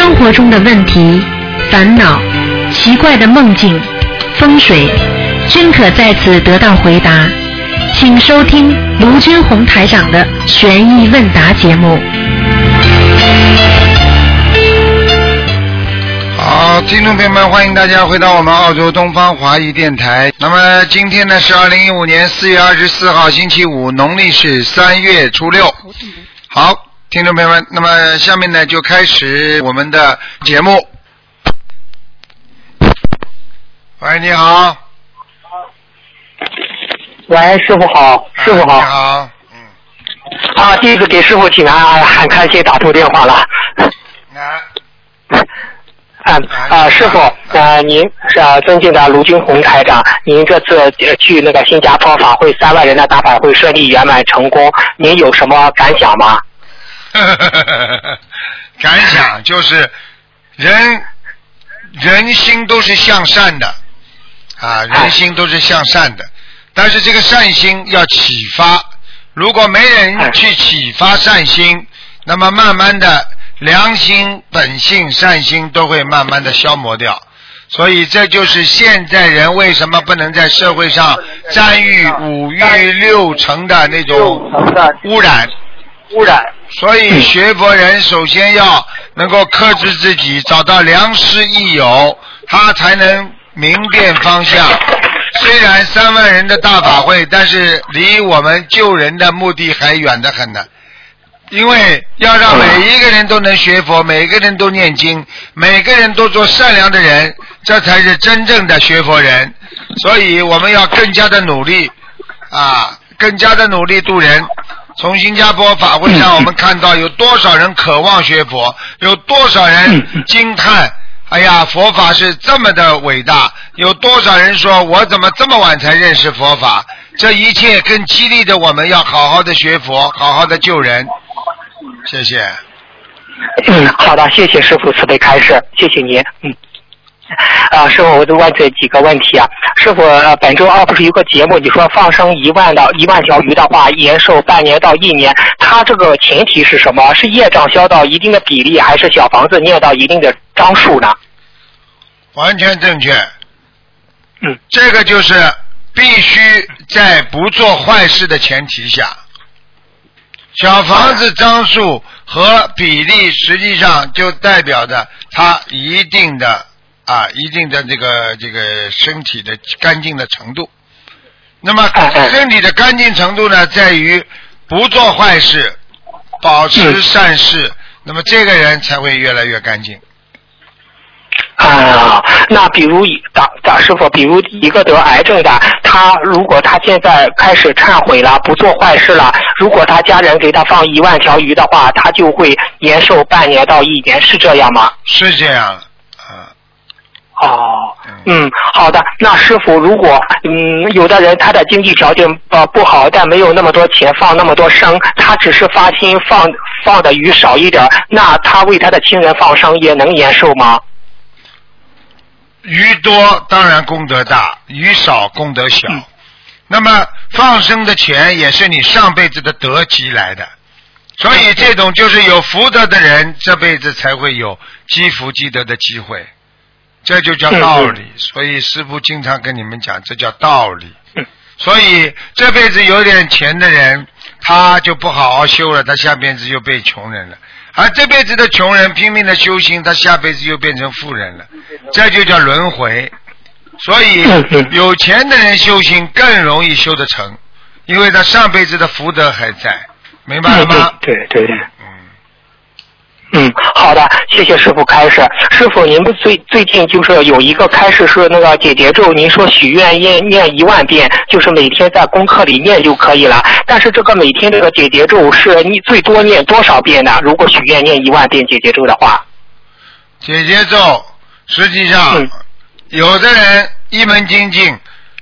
生活中的问题、烦恼、奇怪的梦境、风水，均可在此得到回答。请收听卢军红台长的悬疑问答节目。好，听众朋友们，欢迎大家回到我们澳洲东方华语电台。那么今天呢是二零一五年四月二十四号，星期五，农历是三月初六。好，听众朋友们，那么下面呢就开始我们的节目。喂，你好。喂，师傅好，师傅好。你好。啊，第一次给师傅请安，哎很开心打通电话了。来。啊啊，师傅，呃，您是啊尊敬的卢军红台长，您这次呃去那个新加坡法会三万人的大法会顺利圆满成功，您有什么感想吗？感想就是人人心都是向善的啊，人心都是向善的，但是这个善心要启发，如果没人去启发善心，那么慢慢的良心、本性、善心都会慢慢的消磨掉。所以这就是现在人为什么不能在社会上沾遇五欲六尘的那种污染。污染。所以学佛人首先要能够克制自己，找到良师益友，他才能明辨方向。虽然三万人的大法会，但是离我们救人的目的还远得很呢。因为要让每一个人都能学佛，每个人都念经，每个人都做善良的人，这才是真正的学佛人。所以我们要更加的努力啊，更加的努力度人。从新加坡法会上，我们看到有多少人渴望学佛，有多少人惊叹：“ 哎呀，佛法是这么的伟大！”有多少人说：“我怎么这么晚才认识佛法？”这一切更激励着我们要好好的学佛，好好的救人。谢谢。嗯，好的，谢谢师傅慈悲开示，谢谢您。嗯。啊，师傅，我就问这几个问题啊。师傅，呃本周二不是有个节目，你说放生一万的一万条鱼的话，延寿半年到一年，它这个前提是什么？是业障消到一定的比例，还是小房子念到一定的张数呢？完全正确。嗯。这个就是必须在不做坏事的前提下，小房子张数和比例实际上就代表着它一定的啊一定的这个这个身体的干净的程度。那么身体的干净程度呢，在于不做坏事，保持善事，那么这个人才会越来越干净。啊，那比如大大师傅，比如一个得癌症的，他如果他现在开始忏悔了，不做坏事了，如果他家人给他放一万条鱼的话，他就会延寿半年到一年，是这样吗？是这样，啊。哦，嗯，好的。那师傅，如果嗯，有的人他的经济条件呃不好，但没有那么多钱放那么多生，他只是发心放放的鱼少一点，那他为他的亲人放生也能延寿吗？鱼多当然功德大，鱼少功德小。那么放生的钱也是你上辈子的德积来的，所以这种就是有福德的人，这辈子才会有积福积德的机会，这就叫道理。所以师傅经常跟你们讲，这叫道理。所以这辈子有点钱的人，他就不好好修了，他下辈子又变穷人了。而这辈子的穷人拼命的修行，他下辈子又变成富人了，这就叫轮回。所以有钱的人修行更容易修得成，因为他上辈子的福德还在，明白了吗？对对对。嗯，好的，谢谢师傅开示。师傅，您不最最近就是有一个开示是那个解结咒，您说许愿念念一万遍，就是每天在功课里念就可以了。但是这个每天这个解结咒是你最多念多少遍呢？如果许愿念一万遍解结咒的话，解结咒实际上有的人一门精进，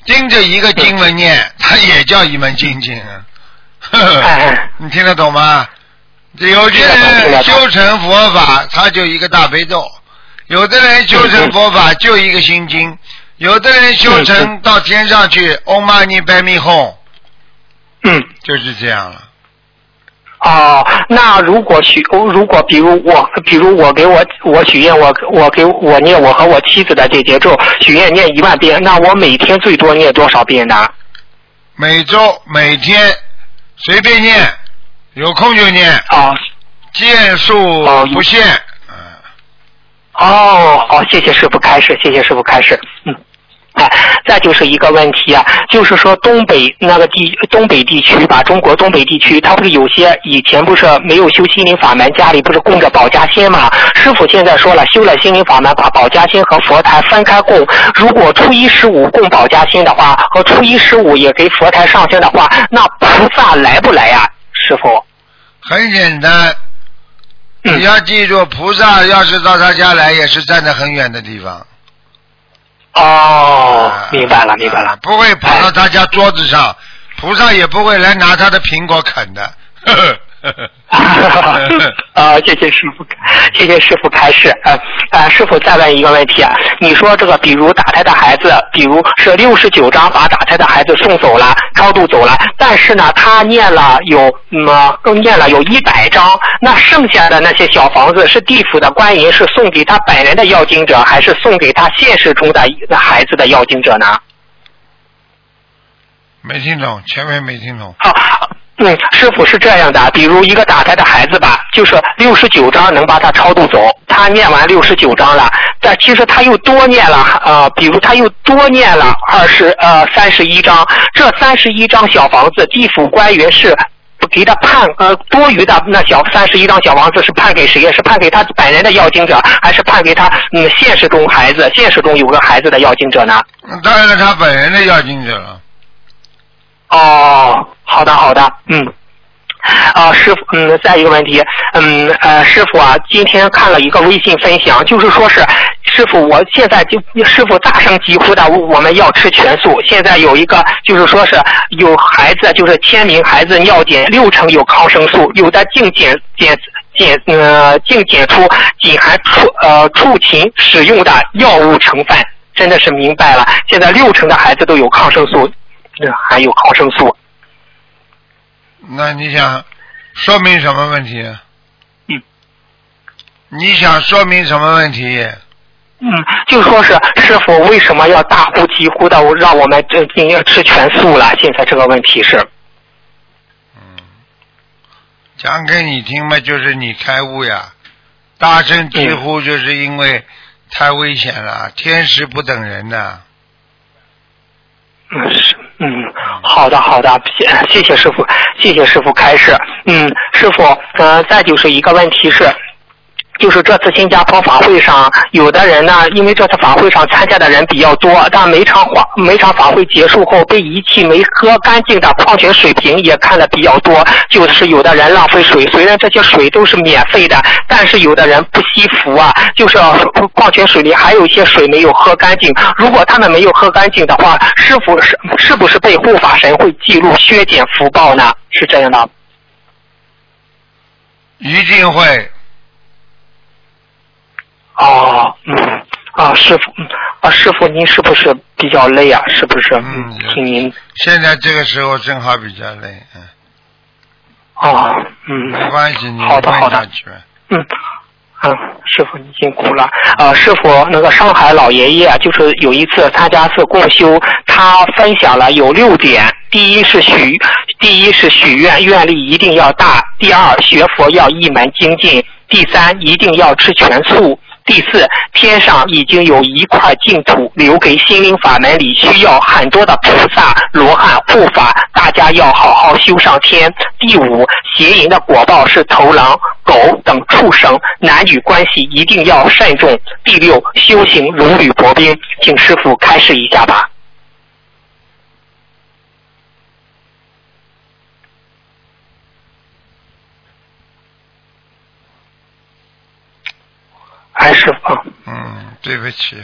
盯着一个经文念，他也叫一门精进啊。呵呵，你听得懂吗？有些人修成佛法，他就一个大悲咒；有的人修成佛法就一个心经；有的人修成到天上去，Om Mani Padme Hum，嗯，就是这样了。哦，那如果许如果比如我比如我给我我许愿我我给我念我和我妻子的这节咒许愿念一万遍，那我每天最多念多少遍呢？每周每天随便念，有空就念，哦见数哦不限。嗯，哦哦，谢谢师傅开示，谢谢师傅开示，嗯。哎，再就是一个问题啊，就是说东北那个地东北地区吧，中国东北地区，它不是有些以前不是没有修心灵法门，家里不是供着保家仙嘛？师傅现在说了，修了心灵法门，把保家仙和佛台分开供。如果初一十五供保家仙的话，和初一十五也给佛台上香的话，那菩萨来不来呀、师傅？很简单，嗯你要记住，菩萨要是到他家来，也是站在很远的地方。哦啊，明白了，明白了啊。不会跑到他家桌子上，菩萨也不会来拿他的苹果啃的。呵呵 啊，谢谢师傅，谢谢师傅开示。啊呃，师傅再问一个问题啊，你说这个，比如打胎的孩子，比如是六十九章把打胎的孩子送走了，超度走了，但是呢，他念了有嗯更念了有一百章，那剩下的那些小房子是地府的官银是送给他本人的要经者，还是送给他现实中的孩子的要经者呢？没听懂，前面没听懂。啊，嗯，师傅是这样的，比如一个打胎的孩子吧，就是六十九章能把他超度走，他念完六十九章了，但其实他又多念了，呃，比如他又多念了二十呃三十一章，这三十一章小房子，地府官员是。给他判呃多余的那小三十一张小房子是判给谁？是判给他本人的要经者，还是判给他嗯现实中孩子现实中有个孩子的要经者呢？当然是，他本人的要经者了。哦，好的好的，嗯。啊，师傅，嗯，再一个问题，嗯，呃，师傅啊，今天看了一个微信分享，就是说是，师傅，我现在就师傅大声疾呼的，我们要吃全素。现在有一个，就是说是有孩子，就是千名孩子尿检六成有抗生素，有的净检检检呃净检出仅含促呃促禽使用的药物成分，真的是明白了。现在六成的孩子都有抗生素，呃含有抗生素。那你想说明什么问题？嗯。你想说明什么问题？嗯，就说是师傅为什么要大呼疾呼的让我们这今天吃全素了？现在这个问题是，讲给你听嘛，就是你开悟呀。大声疾呼，就是因为太危险了，天时不等人呐。嗯是嗯，好的好的，谢谢谢师傅，谢谢师傅开示。嗯，师傅，嗯，再就是一个问题是。就是这次新加坡法会上，有的人呢，因为这次法会上参加的人比较多，但每场法每场法会结束后被遗弃没喝干净的矿泉水瓶也看的比较多。就是有的人浪费水，虽然这些水都是免费的，但是有的人不惜福啊，就是矿泉水里还有一些水没有喝干净。如果他们没有喝干净的话，是否是是不是被护法神会记录削减福报呢？是这样的。一定会。哦，嗯，啊，师傅，嗯啊，师傅，您是不是比较累啊？是不是？嗯请您。现在这个时候正好比较累，嗯。哦，嗯。没关系，你好的，好的。嗯。嗯，师傅你辛苦了。啊，师傅，那个上海老爷爷啊就是有一次参加次共修，他分享了有六点。第一是许，第一是许愿，愿力一定要大；第二，学佛要一门精进；第三，一定要吃全素。第四，天上已经有一块净土留给心灵法门里需要很多的菩萨、罗汉护法，大家要好好修上天。第五，邪淫的果报是头狼、狗等畜生，男女关系一定要慎重。第六，修行如履薄冰，请师傅开示一下吧。哎，师傅。嗯，对不起，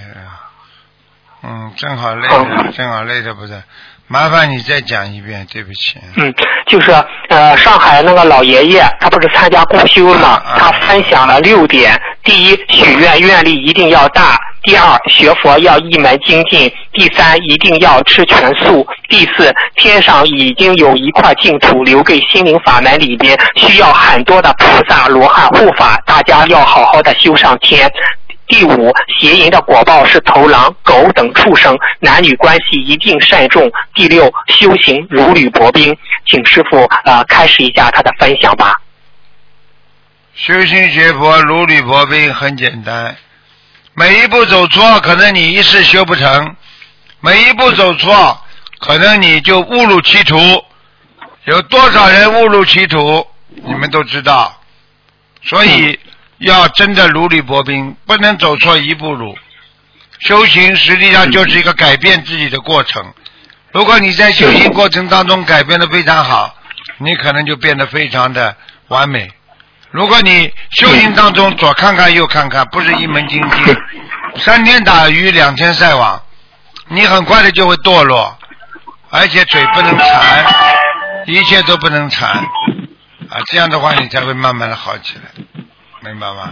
嗯，正好累正好累的不是，麻烦你再讲一遍，对不起。嗯，就是呃，上海那个老爷爷，他不是参加公修嘛，啊啊。他分享了六点：第一，许愿愿力一定要大；第二，学佛要一门精进；第三，一定要吃全素；第四，天上已经有一块净土留给心灵法门里边，需要很多的菩萨罗汉护法，大家要好好的修上天。第五，邪淫的果报是头狼、狗等畜生，男女关系一定慎重。第六，修行如履薄冰，请师傅呃开始一下他的分享吧。修心学佛如履薄冰，很简单。每一步走错，可能你一世修不成；每一步走错，可能你就误入歧途。有多少人误入歧途，你们都知道。所以要真的如履薄冰，不能走错一步路。修行实际上就是一个改变自己的过程。如果你在修行过程当中改变的非常好，你可能就变得非常的完美。如果你修行当中左看看右看看，不是一门精进，三天打鱼两天晒网，你很快的就会堕落，而且嘴不能馋，一切都不能馋，啊，这样的话你才会慢慢的好起来，明白吗？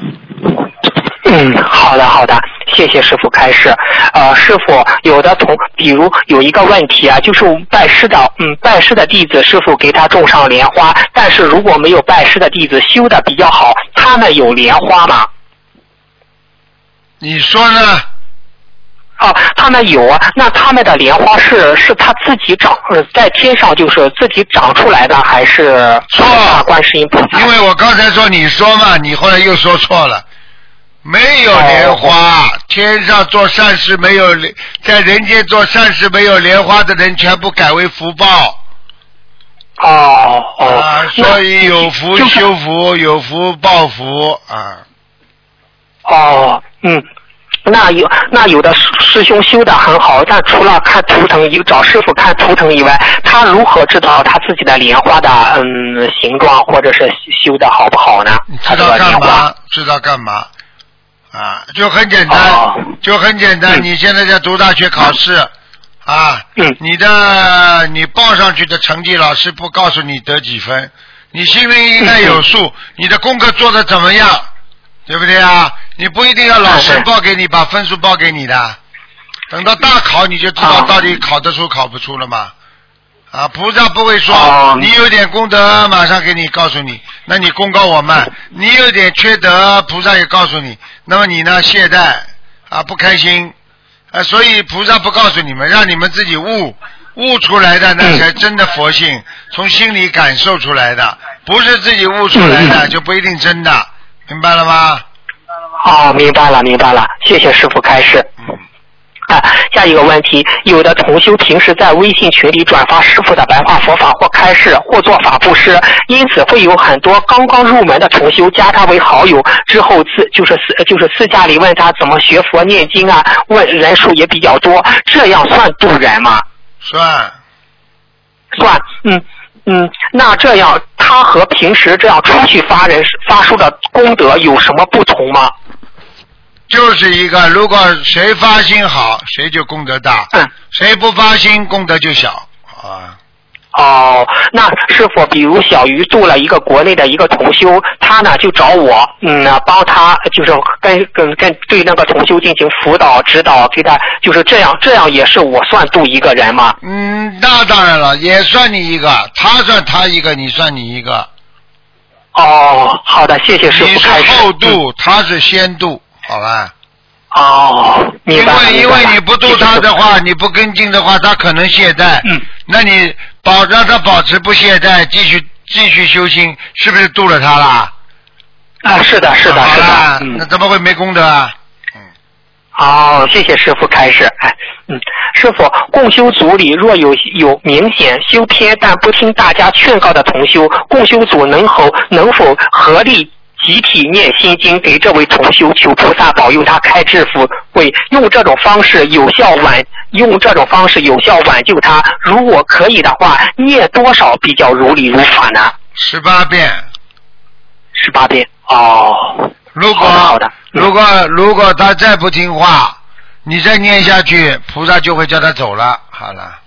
嗯，好的好的，谢谢师傅开示。呃，师傅有的同，比如有一个问题啊，就是拜师的，嗯，拜师的弟子，师傅给他种上莲花，但是如果没有拜师的弟子修的比较好，他们有莲花吗？你说呢？啊，他们有啊，那他们的莲花是是他自己长呃在天上就是自己长出来的，还是错观世音菩萨？因为我刚才说你说嘛，你后来又说错了，没有莲花，天上做善事没有莲，在人间做善事没有莲花的人，全部改为福报。哦哦，啊，所以有福就是修福，有福报福啊。哦，嗯，那有那有的师师兄修的很好，但除了看图腾以找师傅看图腾以外，他如何知道他自己的莲花的嗯形状或者是修的好不好呢知道干嘛？知道干嘛？啊，就很简单，哦就很简单。嗯你现在在读大学考试啊，嗯你的你报上去的成绩，老师不告诉你得几分，你心里应该有数。你的功课做的怎么样，对不对啊？你不一定要老师报给你，把分数报给你的。等到大考你就知道啊到底考得出考不出了嘛。啊，菩萨不会说、哦你有点功德，马上给你告诉你，那你功高我慢；你有点缺德，菩萨也告诉你，那么你呢懈怠啊不开心啊，所以菩萨不告诉你们，让你们自己悟悟出来的，那才真的佛性，从心里感受出来的，不是自己悟出来的、嗯就不一定真的，明白了吗？哦，明白了明白了，谢谢师傅开示。嗯，啊，下一个问题，有的同修平时在微信群里转发师傅的白话佛法或开示或做法布施，因此会有很多刚刚入门的同修加他为好友，之后私就是私就是私下里问他怎么学佛念经啊，问人数也比较多，这样算渡人吗？算算，嗯嗯，那这样他和平时这样出去发人发书的功德有什么不同吗？就是一个，如果谁发心好，谁就功德大；嗯。谁不发心，功德就小啊。哦，那师傅，比如小鱼度了一个国内的一个同修，他呢就找我，嗯，帮他就是跟跟跟对那个同修进行辅导指导，给他就是这样，这样也是我算度一个人吗？嗯，那当然了，也算你一个，他算他一个，你算你一个。哦，好的，谢谢师你是傅开始。嗯后度，他是先度，好吧？哦，因。为因为你不度他的，话，你不跟进的话，他可能懈怠。嗯。那你保让他保持不懈怠，继续继续修心，是不是度了他啦？啊，是的，是的，是的，嗯那。怎么会没功德啊？好，谢谢师傅开始。哎，嗯，师傅，共修组里若有有明显修偏但不听大家劝告的同修，共修组能否能否合力集体念心经给这位同修，求菩萨保佑他开智慧，会用这种方式有效挽用这种方式有效挽救他。如果可以的话，念多少比较如理如法呢？十八遍。十八遍。哦，如果好的如果如果他再不听话，你再念下去，菩萨就会叫他走了。好了，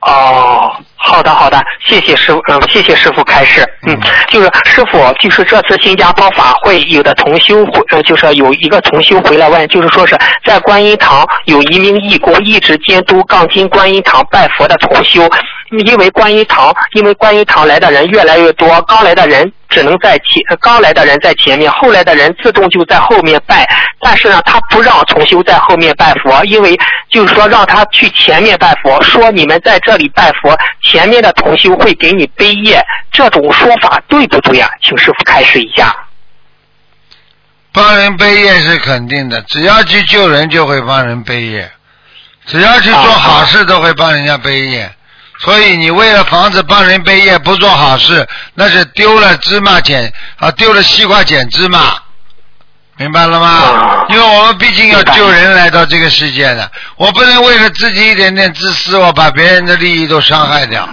哦，好的，好的，谢谢师傅，嗯，谢谢师傅开示，嗯，就是师傅，就是这次新加坡法会有的同修回，呃，就是有一个同修回来问，就是说是在观音堂有一名义工一直监督杠精观音堂拜佛的同修，因为观音堂，因为观音堂来的人越来越多，刚来的人只能在前，刚来的人在前面，后来的人自动就在后面拜，但是呢，他不让重修在后面拜佛，因为就是说让他去前面拜佛，说你们在这里拜佛。前面的同修会给你背业，这种说法对不对呀？请师傅开示一下。帮人背业是肯定的，只要去救人就会帮人背业，只要去做好事都会帮人家背业。所以你为了防止帮人背业不做好事，那是丢了芝麻捡啊，丢了西瓜捡芝麻，明白了吗？因为我们毕竟要救人来到这个世界的，我不能为了自己一点点自私，我把别人的利益都伤害掉。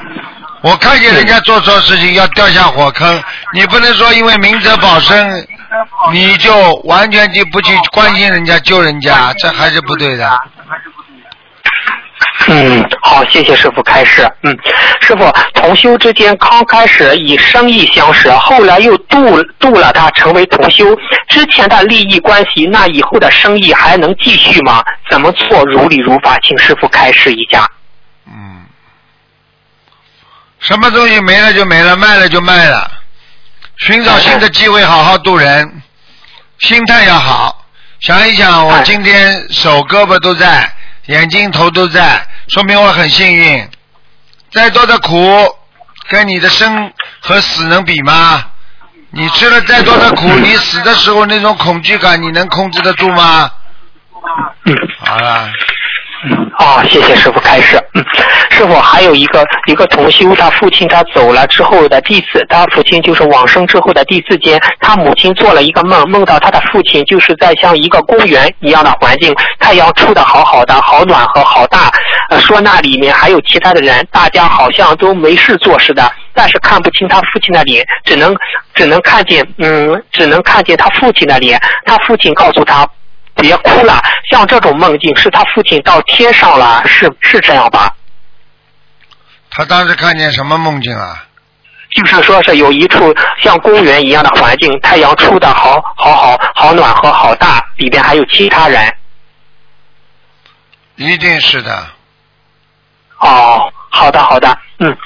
我看见人家做错事情要掉下火坑，你不能说因为明哲保身，你就完全就不去关心人家救人家，这还是不对的。嗯，好，谢谢师傅开示。嗯，师傅，同修之间刚开始以生意相识，后来又度度了他成为同修，之前的利益关系，那以后的生意还能继续吗？怎么做如理如法？请师傅开示一下。嗯，什么东西没了就没了，卖了就卖了，寻找新的机会，好好度人，心态要好。想一想，我今天手胳膊都在。眼睛头都在，说明我很幸运。再多的苦，跟你的生和死能比吗？你吃了再多的苦，你死的时候那种恐惧感，你能控制得住吗？嗯，好了。啊，谢谢师傅开示。嗯，师傅还有一个一个同修，他父亲他走了之后的第四，他父亲就是往生之后的第四间，他母亲做了一个梦，梦到他的父亲就是在像一个公园一样的环境，太阳出的好好的，好暖和，好大。呃，说那里面还有其他的人，大家好像都没事做似的，但是看不清他父亲的脸，只能只能看见，嗯，只能看见他父亲的脸。他父亲告诉他。别哭了，像这种梦境是他父亲到天上了，是是这样吧？他当时看见什么梦境啊？就是说是有一处像公园一样的环境，太阳出的好好好好暖和好大，里边还有其他人。一定是的。哦，好的好的，嗯。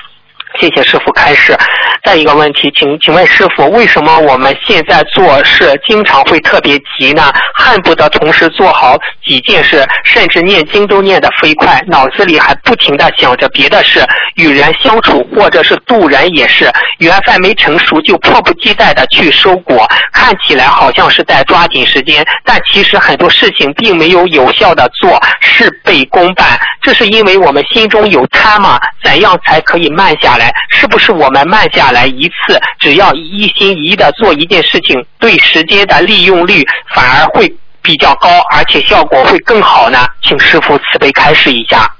谢谢师傅开示。再一个问题，请请问师傅，为什么我们现在做事经常会特别急呢？恨不得同时做好几件事，甚至念经都念得飞快，脑子里还不停地想着别的事。与人相处或者是渡人也是，缘分没成熟就迫不及待地去收果，看起来好像是在抓紧时间，但其实很多事情并没有有效的做，事倍功半。这是因为我们心中有贪吗？怎样才可以慢下来？是不是我们慢下来一次，只要一心一意的做一件事情，对时间的利用率反而会比较高，而且效果会更好呢？请师傅慈悲开示一下。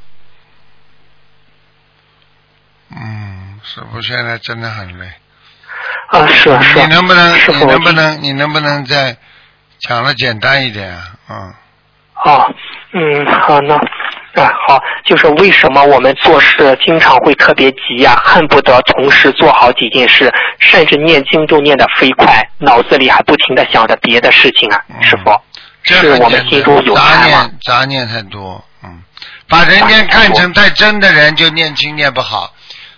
嗯，师傅现在真的很累。啊，是啊，是啊。你能不能？你能不能？你能不能再讲的简单一点啊？嗯。好，嗯，好，那。啊，好，就是为什么我们做事经常会特别急呀，恨不得同时做好几件事，甚至念经都念得飞快，脑子里还不停的想着别的事情啊，师傅，是我们心中有杂念，杂念太多，嗯，把人间看成太真的人就念经念不好，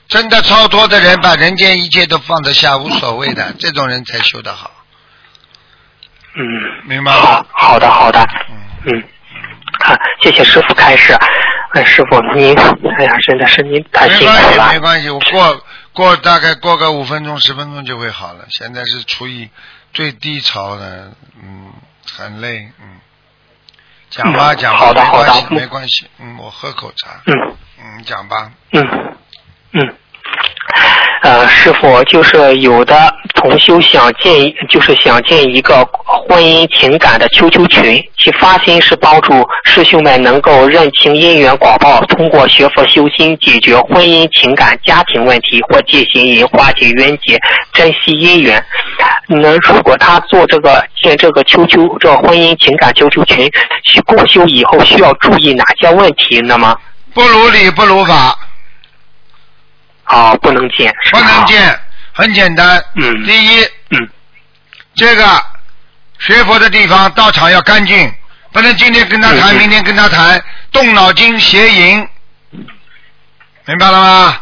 真的超脱的人把人间一切都放得下，无所谓的，这种人才修得好。嗯，明白吗？好的，好的，嗯嗯。啊，谢谢师傅开示。哎，师傅您，哎呀，真的是您太辛苦了。没关系，没关系，我过过大概过个五分钟、十分钟就会好了。现在是处于最低潮的，嗯，很累，嗯。讲吧，讲吧，没关系，没关系。嗯，我喝口茶。嗯。嗯，讲吧。嗯嗯。呃，师傅，就是有的同修想建，就是想建一个婚姻情感的 QQ 群，其发心是帮助师兄们能够认清姻缘广报，通过学佛修心解决婚姻情感家庭问题，或借行人化解冤结，珍惜姻缘。那如果他做这个建这个 QQ 这婚姻情感 QQ 群，去共修以后需要注意哪些问题？那么不如理不如法。哦，不能见，不能见，很简单。嗯第一，嗯这个学佛的地方道场要干净，不能今天跟他谈，明天跟他谈，动脑筋邪淫，明白了吗？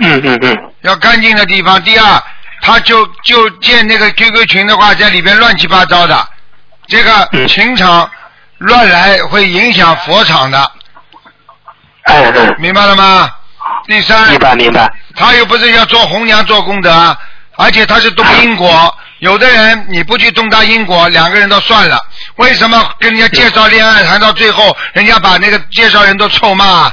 嗯嗯嗯，要干净的地方。第二，他就就建那个 QQ 群的话，在里边乱七八糟的，这个嗯情场乱来会影响佛场的，嗯嗯，明白了吗？第三明，白明白，他又不是要做红娘做功德，而且他是动因果。有的人你不去动他因果，两个人都算了。为什么跟人家介绍恋爱谈到最后，人家把那个介绍人都臭骂？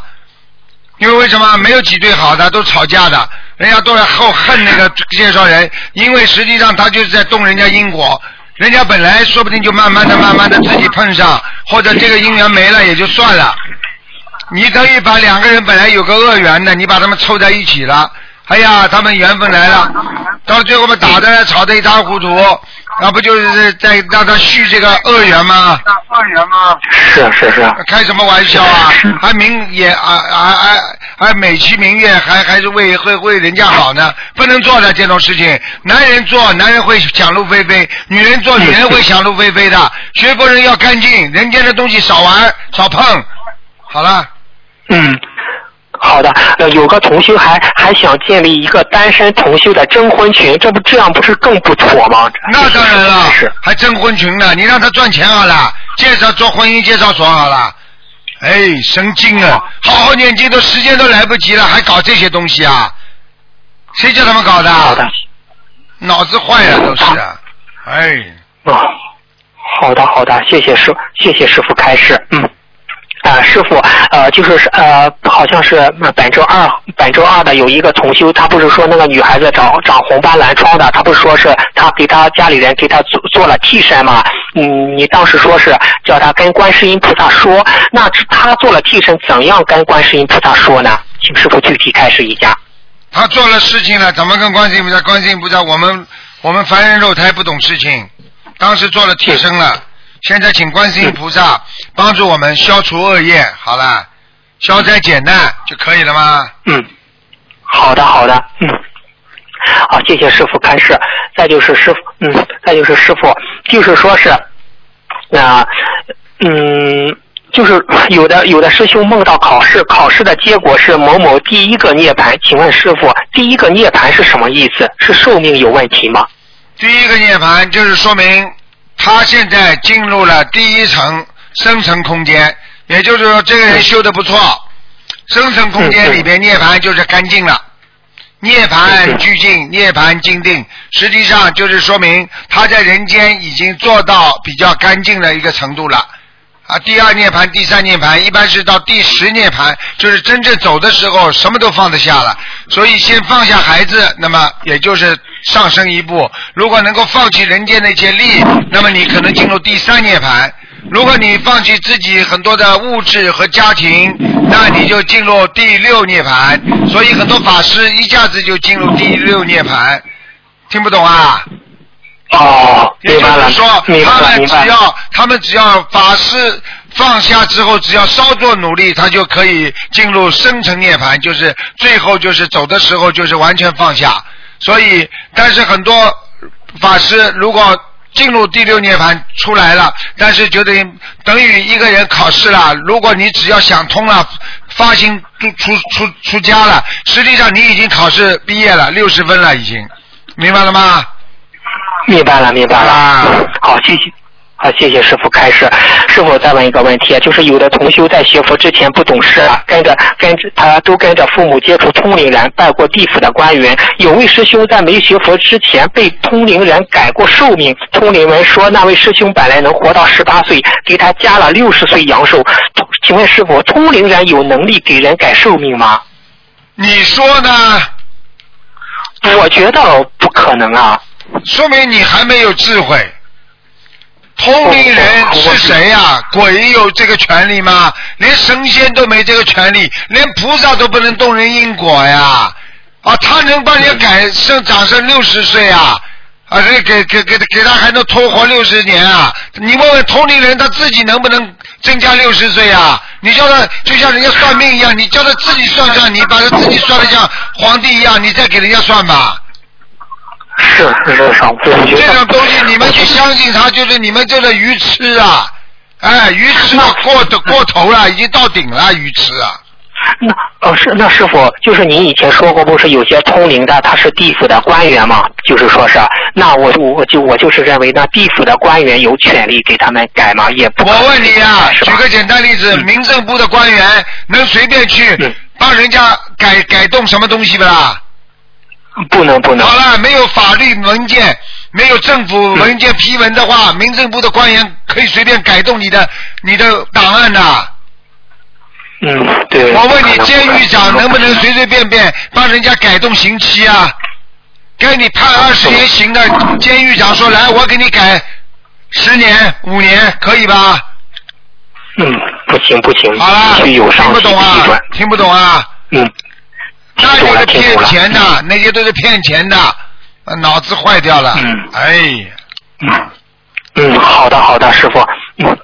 因为为什么没有几对好的，都吵架的，人家都在后恨那个介绍人，因为实际上他就是在动人家因果。人家本来说不定就慢慢的、慢慢的自己碰上，或者这个姻缘没了也就算了。你等于把两个人本来有个恶缘的，你把他们凑在一起了，哎呀，他们缘分来了，到最后嘛打的吵得一塌糊涂，那不就是在让他续这个恶缘吗？恶缘吗？是是是，开什么玩笑啊！还明也啊啊啊还美其名曰还还是为会为人家好呢，不能做的这种事情。男人做，男人会想入非非；女人做，女人会想入非非的。学佛人要干净，人间的东西少玩少碰。好了，嗯。好的，呃，有个同修还还想建立一个单身同修的征婚群，这不这样不是更不妥吗？那当然了是，还征婚群呢，你让他赚钱好了，介绍做婚姻介绍所好了。哎，神经啊！好好念经都时间都来不及了，还搞这些东西啊？谁叫他们搞的？好的，脑子坏了都是啊！哎，哦，好的好的，谢谢师谢谢师傅开示，嗯。啊，师傅，呃，就是呃，好像是本周二，本周二的有一个同修，他不是说那个女孩子长长红斑狼疮的，他不是说是他给他家里人给他做做了替身吗？嗯，你当时说是叫他跟观世音菩萨说，那他做了替身，怎样跟观世音菩萨说呢？请师傅具体开示一下。他做了事情了，怎么跟观世音菩萨？观世音菩萨，我们我们凡人肉胎不懂事情，当时做了替身了。现在请观世音菩萨帮助我们消除恶业，好了，消灾解难就可以了吗？嗯，好的好的，嗯，好，谢谢师傅开示。再就是师傅，嗯，再就是师傅，就是说是，那、嗯，就是有的有的师兄梦到考试，考试的结果是某某第一个涅槃，请问师傅，第一个涅槃是什么意思？是寿命有问题吗？第一个涅槃就是说明他现在进入了第一层深层空间，也就是说这个人修的不错，深层空间里边涅槃就是干净了。涅槃俱净，涅槃精定，实际上就是说明他在人间已经做到比较干净的一个程度了。啊，第二涅槃、第三涅槃，一般是到第十涅槃，就是真正走的时候，什么都放得下了。所以先放下孩子，那么也就是上升一步。如果能够放弃人间的一些利，那么你可能进入第三涅槃。如果你放弃自己很多的物质和家庭，那你就进入第六涅槃。所以很多法师一下子就进入第六涅槃，听不懂啊？哦，也就是说，，他。们只要他们只要法师放下之后，只要稍作努力，他就可以进入深层涅槃，就是最后就是走的时候就是完全放下。所以，但是很多法师如果进入第六涅槃出来了，但是就等于等于一个人考试了。如果你只要想通了，发心出出出出家了，实际上你已经考试毕业了，六十分了已经，明白了吗？明白了，明白了。啊好，谢谢。好，谢谢师傅开示。师傅再问一个问题，就是有的同修在学佛之前不懂事啊，跟着跟着他都跟着父母接触通灵人，拜过地府的官员。有位师兄在没学佛之前被通灵人改过寿命，通灵人说那位师兄本来能活到十八岁，给他加了六十岁阳寿。请问师傅，通灵人有能力给人改寿命吗？你说呢？我觉得不可能啊。说明你还没有智慧。通灵人是谁呀、鬼有这个权利吗？连神仙都没这个权利，连菩萨都不能动人因果呀！啊，他能帮你改生长生六十岁啊！啊，这给给给给他还能拖活六十年啊！你问问同龄人他自己能不能增加六十岁啊？你叫他就像人家算命一样，你叫他自己算算，你把他自己算的像皇帝一样，你再给人家算吧。是是少，我觉这种东西你们去相信他，就是你们这个愚痴啊！哎，愚痴到过过头了，已经到顶了，愚痴啊！那呃是那师傅，就是您以前说过，不是有些通灵的他是地府的官员嘛？就是说是，那我我就我就是认为，那地府的官员有权利给他们改吗？也不我问你呀、是吧举个简单例子，民政部的官员能随便去帮人家改改动什么东西不啦？不能不能好了，没有法律文件，没有政府文件批文的话，民政部的官员可以随便改动你的你的档案的。嗯对。我问你，监狱长能不能随随便便帮人家改动刑期啊？该你判二十年刑的监狱长说来，我给你改十年、五年，可以吧？嗯不行不行，好了，必须有听不懂啊？听不懂啊？嗯，那就是骗钱的，那些都是骗钱的，呃脑子坏掉了。嗯哎呀，嗯嗯，好的好的，师傅。嗯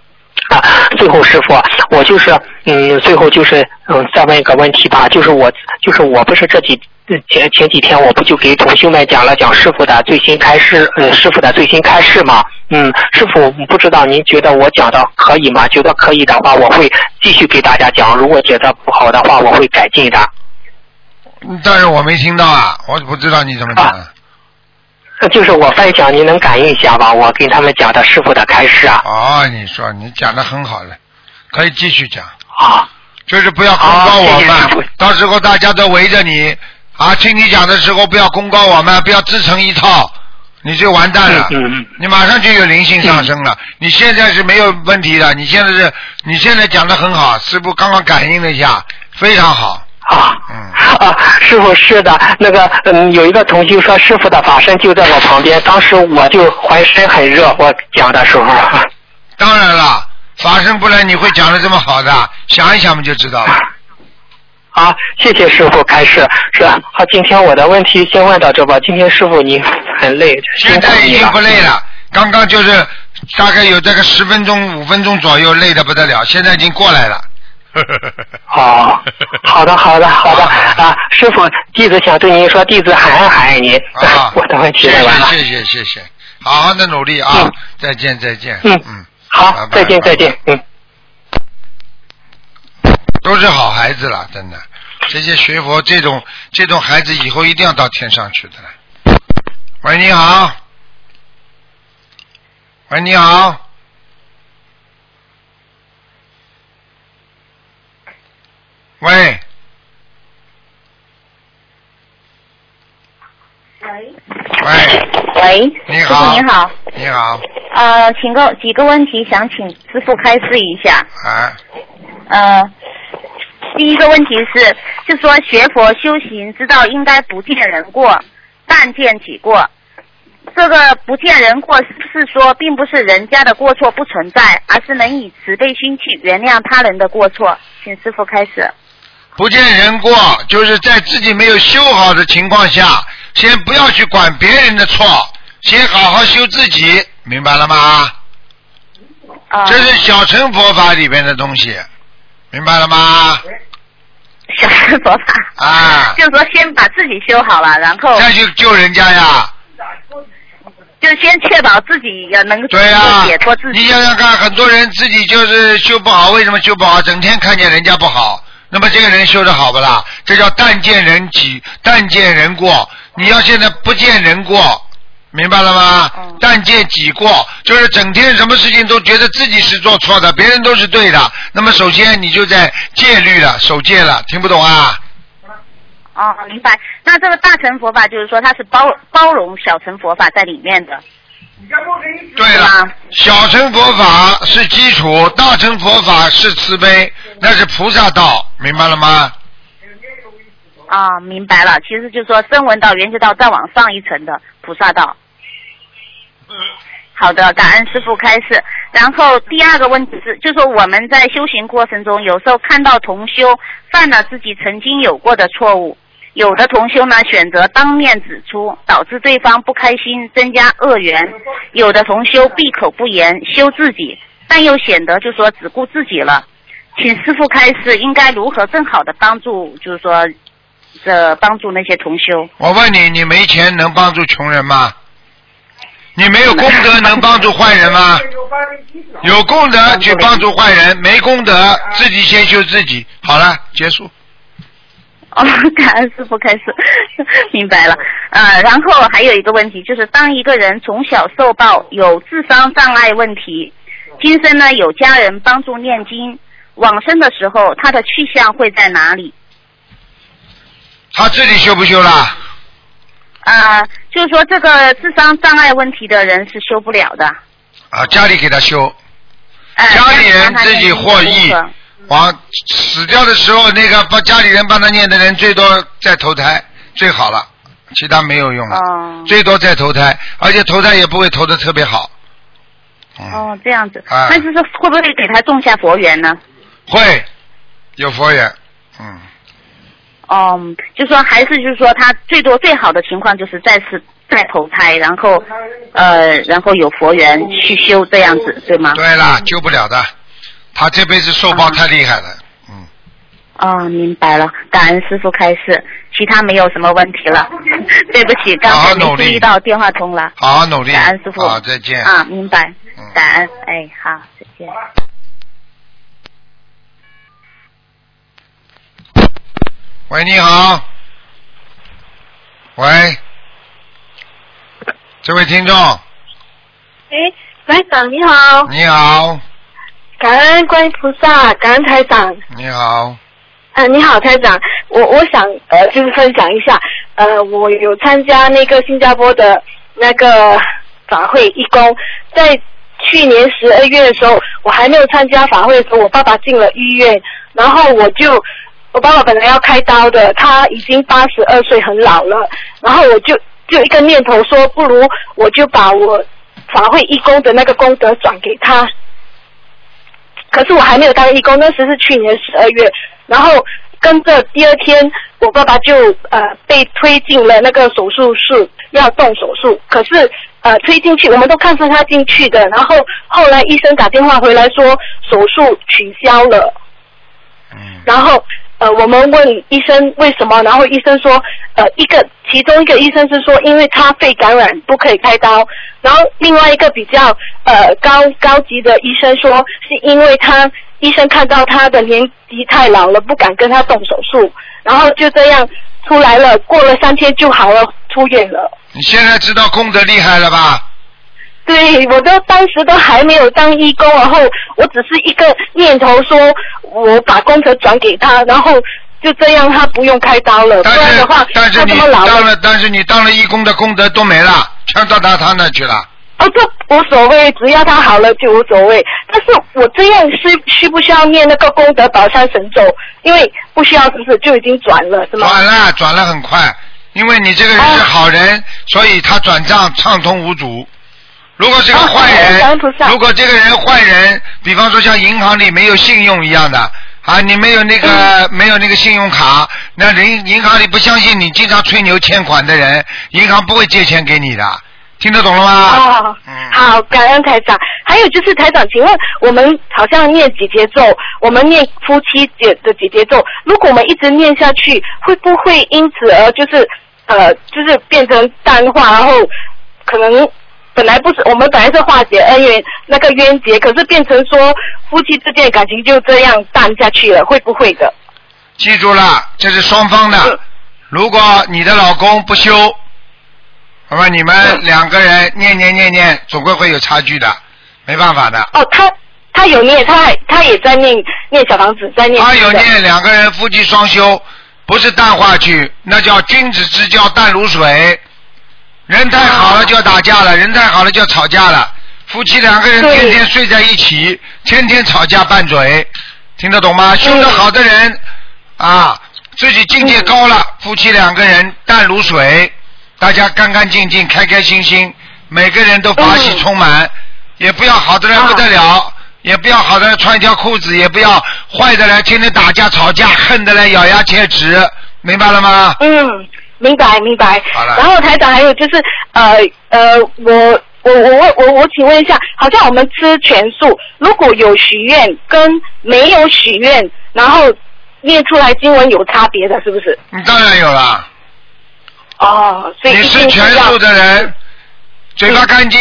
啊，最后师傅，我就是嗯，最后就是嗯，再问一个问题吧，就是我就是我不是这几前前几天我不就给同学们讲了讲师傅的最新开示，嗯，师傅的最新开示吗？嗯，师傅不知道您觉得我讲的可以吗？觉得可以的话，我会继续给大家讲；如果觉得不好的话，我会改进的。嗯但是我没听到啊，我不知道你怎么讲的。呃就是我分享，您能感应一下吧？我跟他们讲的师傅的开示啊哦，你说你讲的很好了，可以继续讲，啊。就是不要公告我们谢谢，到时候大家都围着你啊，听你讲的时候不要公告我们，不要自成一套，你就完蛋了。嗯嗯嗯你马上就有灵性上升了。你现在是没有问题的，你现在是，你现在讲的很好，师傅刚刚感应了一下，非常好。啊，嗯。啊，师傅是的，那个嗯，有一个同学说师傅的法身就在我旁边，当时我就浑身很热，我讲的时候，当然了，法身不来你会讲的这么好的，想一想不就知道了。好，谢谢师傅开示，是好，今天我的问题先问到这吧，今天师傅您很累，辛现在已经不累了，了，刚刚就是大概有这个十分钟、五分钟左右，累的不得了，现在已经过来了。哦，好的好的好的 啊，师傅，弟子想对您说，弟子很爱很爱您，啊，我的问题谢问完了，谢谢谢谢谢，好好的努力啊！嗯再见再见。嗯嗯，好拜，拜再见再见，嗯。都是好孩子了，真的。这些学佛这种这种孩子以后一定要到天上去的。喂，你好。喂，你好。喂，喂喂，喂，师你好傅你好，你好，呃，请个几个问题想请师傅开示一下。啊，呃，第一个问题是，就说学佛修行，知道应该不见人过，但见己过。这个不见人过，是不是说并不是人家的过错不存在，而是能以慈悲心去原谅他人的过错？请师傅开始。不见人过，就是在自己没有修好的情况下，先不要去管别人的错，先好好修自己，明白了吗？啊、这是小乘佛法里边的东西，明白了吗？小乘佛法。啊，就是说先把自己修好了，然后再去救人家呀。就先确保自己要能对呀、解脱自己。你想想看，很多人自己就是修不好，为什么修不好？整天看见人家不好，那么这个人修的好不啦？这叫但见人己，但见人过。你要现在不见人过，明白了吗？嗯但见己过，就是整天什么事情都觉得自己是做错的，别人都是对的。那么首先你就在戒律了，守戒了，听不懂啊？哦，明白。那这个大乘佛法就是说它是包包容小乘佛法在里面的。对了，小乘佛法是基础，大乘佛法是慈悲，那是菩萨道，明白了吗？啊，明白了。其实就是说声闻道、缘觉道再往上一层的菩萨道。嗯好的，感恩师傅开示。然后第二个问题是，就说我们在修行过程中，有时候看到同修犯了自己曾经有过的错误，有的同修呢选择当面指出，导致对方不开心，增加恶缘；有的同修闭口不言，修自己，但又显得就说只顾自己了。请师傅开示，应该如何更好的帮助，就是说，这帮助那些同修？我问你，你没钱能帮助穷人吗？你没有功德 能帮助坏人吗？有功德去帮助坏人，没功德自己先修自己。好了，结束。哦，感恩师傅开始，明白了。呃，然后还有一个问题，就是当一个人从小受报有智商障碍问题，今生呢有家人帮助念经，往生的时候他的去向会在哪里？他自己修不修啦？啊、就是说这个智商障碍问题的人是修不了的。啊，家里给他修，呃、家里人自己获益往死掉的时候，那个帮家里人帮他念的人，最多再投胎最好了，其他没有用了，哦最多再投胎，而且投胎也不会投的特别好。嗯，哦，这样子，哎那就是说会不会给他种下佛缘呢？会有佛缘，嗯，哦，就说还是就是说他最多最好的情况就是再次再投胎，然后呃，然后有佛缘去修这样子，对吗？对啦，救不了的，他这辈子受报啊太厉害了，嗯，哦，明白了，感恩师傅开示，其他没有什么问题了。对不起，刚才没注意到电话通了。好好努力，感恩师傅。好，再见。啊，明白嗯。感恩，哎，好，再见。喂，你好。喂，这位听众，哎，台长你好，你好，感恩观音菩萨，感恩台长。你好，呃，你好，台长，我我想呃，就是分享一下，呃，我有参加那个新加坡的那个法会义工，在去年十二月的时候，我还没有参加法会的时候，我爸爸进了医院，然后我就。我爸爸本来要开刀的，他已经八十二岁，很老了。然后我就就一个念头说，不如我就把我法会义工的那个功德转给他。可是我还没有当义工，那时是去年十二月，然后跟着第二天，我爸爸就呃被推进了那个手术室，要动手术。可是呃推进去，我们都看着他进去的，然后后来医生打电话回来说手术取消了，嗯，然后呃我们问医生为什么，然后医生说呃一个其中一个医生是说因为他肺感染不可以开刀，然后另外一个比较呃高高级的医生说是因为他医生看到他的年纪太老了，不敢跟他动手术，然后就这样出来了，过了三天就好了，出院了。你现在知道功德厉害了吧？对，我都当时都还没有当义工，然后我只是一个念头说，我把功德转给他，然后就这样他不用开刀了，不但是然的话但是你这么老，当了，但是你当了义工的功德都没了，全到达他那去了。哦，这无所谓，只要他好了就无所谓。但是我这样需需不需要念那个功德宝山神咒？因为不需要，是不是就已经转了，是吗？转了，转了很快，因为你这个人是好人，所以他转账畅通无阻。如果是个坏人，萨如果这个人坏人，比方说像银行里没有信用一样的啊，你没有那个、嗯没有那个信用卡，那人银行里不相信你经常吹牛欠款的人，银行不会借钱给你的，听得懂了吗？哦，嗯好，感恩台长。还有就是台长，请问我们好像念几节咒，我们念夫妻节的几节咒，如果我们一直念下去，会不会因此而就是呃，就是变成淡化，然后可能本来不是我们本来是化解恩怨那个冤结，可是变成说夫妻之间的感情就这样淡下去了，会不会的？记住了，这是双方的嗯。如果你的老公不修，那么你们嗯两个人念念念念，总归会有差距的，没办法的。哦，他他有念，他还他也在念念小房子，在念。他有念两个人夫妻双修，不是淡化去，那叫君子之交淡如水。人太好了就要打架了，人太好了就要吵架了。夫妻两个人天天睡在一起，天天吵架拌嘴，听得懂吗？修得好的人啊，自己境界高了，夫妻两个人淡如水，大家干干净净、开开心心，每个人都法喜充满，也不要好的人不得了。也不要好的人穿一条裤子，也不要坏的人天天打架吵架，恨的来咬牙切齿，明白了吗？嗯，明白明白。好了然后台长还有就是呃呃，我我我我我我请问一下，好像我们吃全素，如果有许愿跟没有许愿，然后念出来经文有差别的，是不是？你当然有啦。哦，所以你一是全素的人，嘴巴干净，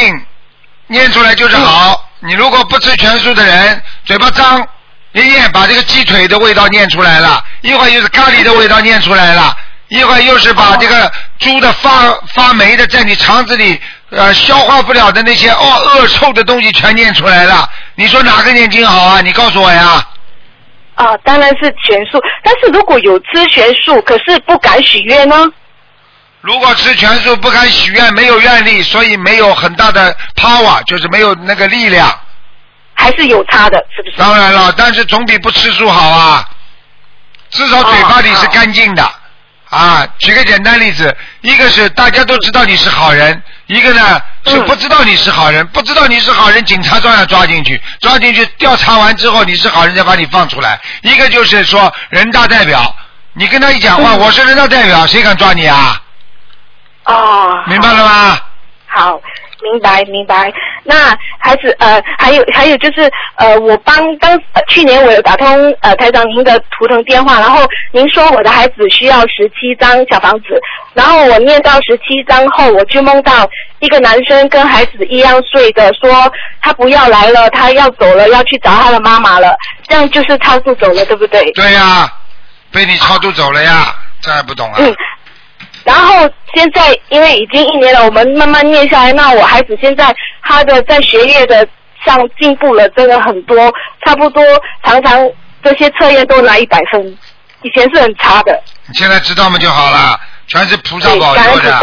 念出来就是好。你如果不吃全素的人，嘴巴脏，一念把这个鸡腿的味道念出来了，一会儿又是咖喱的味道念出来了，一会儿又是把这个猪的发发霉的在你肠子里呃消化不了的那些哦恶臭的东西全念出来了。你说哪个念经好啊？你告诉我呀。啊，当然是全素。但是如果有吃全素，可是不敢许愿呢？如果吃全素不敢许愿，没有愿力，所以没有很大的 power，就是没有那个力量。还是有差的，是不是？当然了，但是总比不吃素好啊。至少嘴巴里是干净的。啊，举个简单例子，一个是大家都知道你是好人，一个呢是不知道你是好人，不知道你是好人，警察照样抓进去，抓进去调查完之后你是好人再把你放出来。一个就是说人大代表，你跟他一讲话，我是人大代表，谁敢抓你啊？哦，明白了吗？好，明白明白。那孩子呃，还有还有就是呃，我帮当、去年我有打通呃台长您的图腾电话，然后您说我的孩子需要十七张小房子，然后我念到十七张后，我就梦到一个男生跟孩子一样睡的，说他不要来了，他要走了，要去找他的妈妈了，这样就是超度走了，对不对？对呀、被你超度走了呀，这还不懂啊？嗯。然后现在因为已经一年了，我们慢慢念下来，那我孩子现在他的在学业的上进步了，真的很多，差不多常常这些测验都拿一百分，以前是很差的。你现在知道吗就好了，全是菩萨保感恩佑的。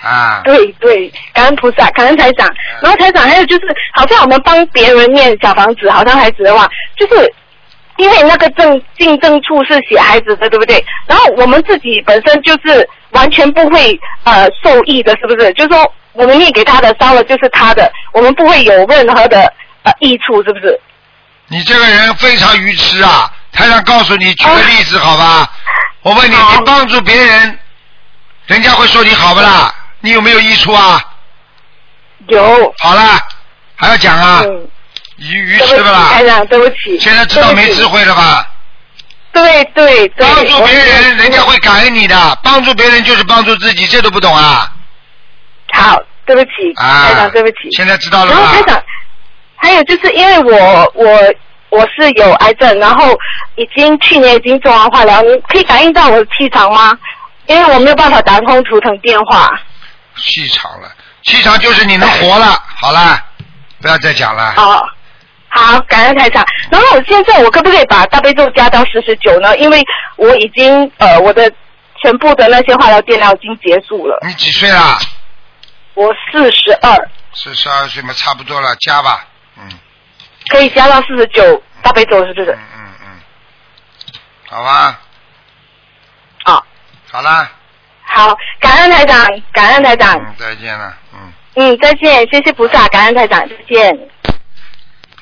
啊。对对，感恩菩萨，感恩台长。然后台长还有就是，好像我们帮别人念小房子，好像孩子的话，就是因为那个证进证处是写孩子的，对不对？然后我们自己本身就是完全不会呃受益的，是不是？就是说我们念给他的烧了就是他的，我们不会有任何的呃益处，是不是？你这个人非常愚痴啊！台长告诉你，举个例子好吧？我问你，你帮助别人，人家会说你好不啦？你有没有益处啊？有。好啦，还要讲啊？嗯，愚愚对不啦台？长，对不起。现在知道没智慧了吧？对对对。帮助别人，人家会感恩你的。帮助别人就是帮助自己，这都不懂啊？好，对不起，啊台长，对不起。现在知道了吧然后台？长，还有就是因为我我我是有癌症，然后已经去年已经做完化疗，你可以感应到我的气场吗？因为我没有办法打通图腾电话。气场了，气场就是你能活了。好了，不要再讲了。好，好，感恩台长。然后我现在我可不可以把大悲咒加到四十九呢？因为我已经呃我的全部的那些化疗电疗已经结束了，你几岁啦？我四十二，四十二岁嘛，差不多了，加吧。嗯可以加到四十九大悲咒是不是嗯？嗯嗯，好吧，啊，好啦，好，感恩台长，感恩台长。嗯，再见了，嗯，嗯，再见，谢谢菩萨，感恩台长，再见。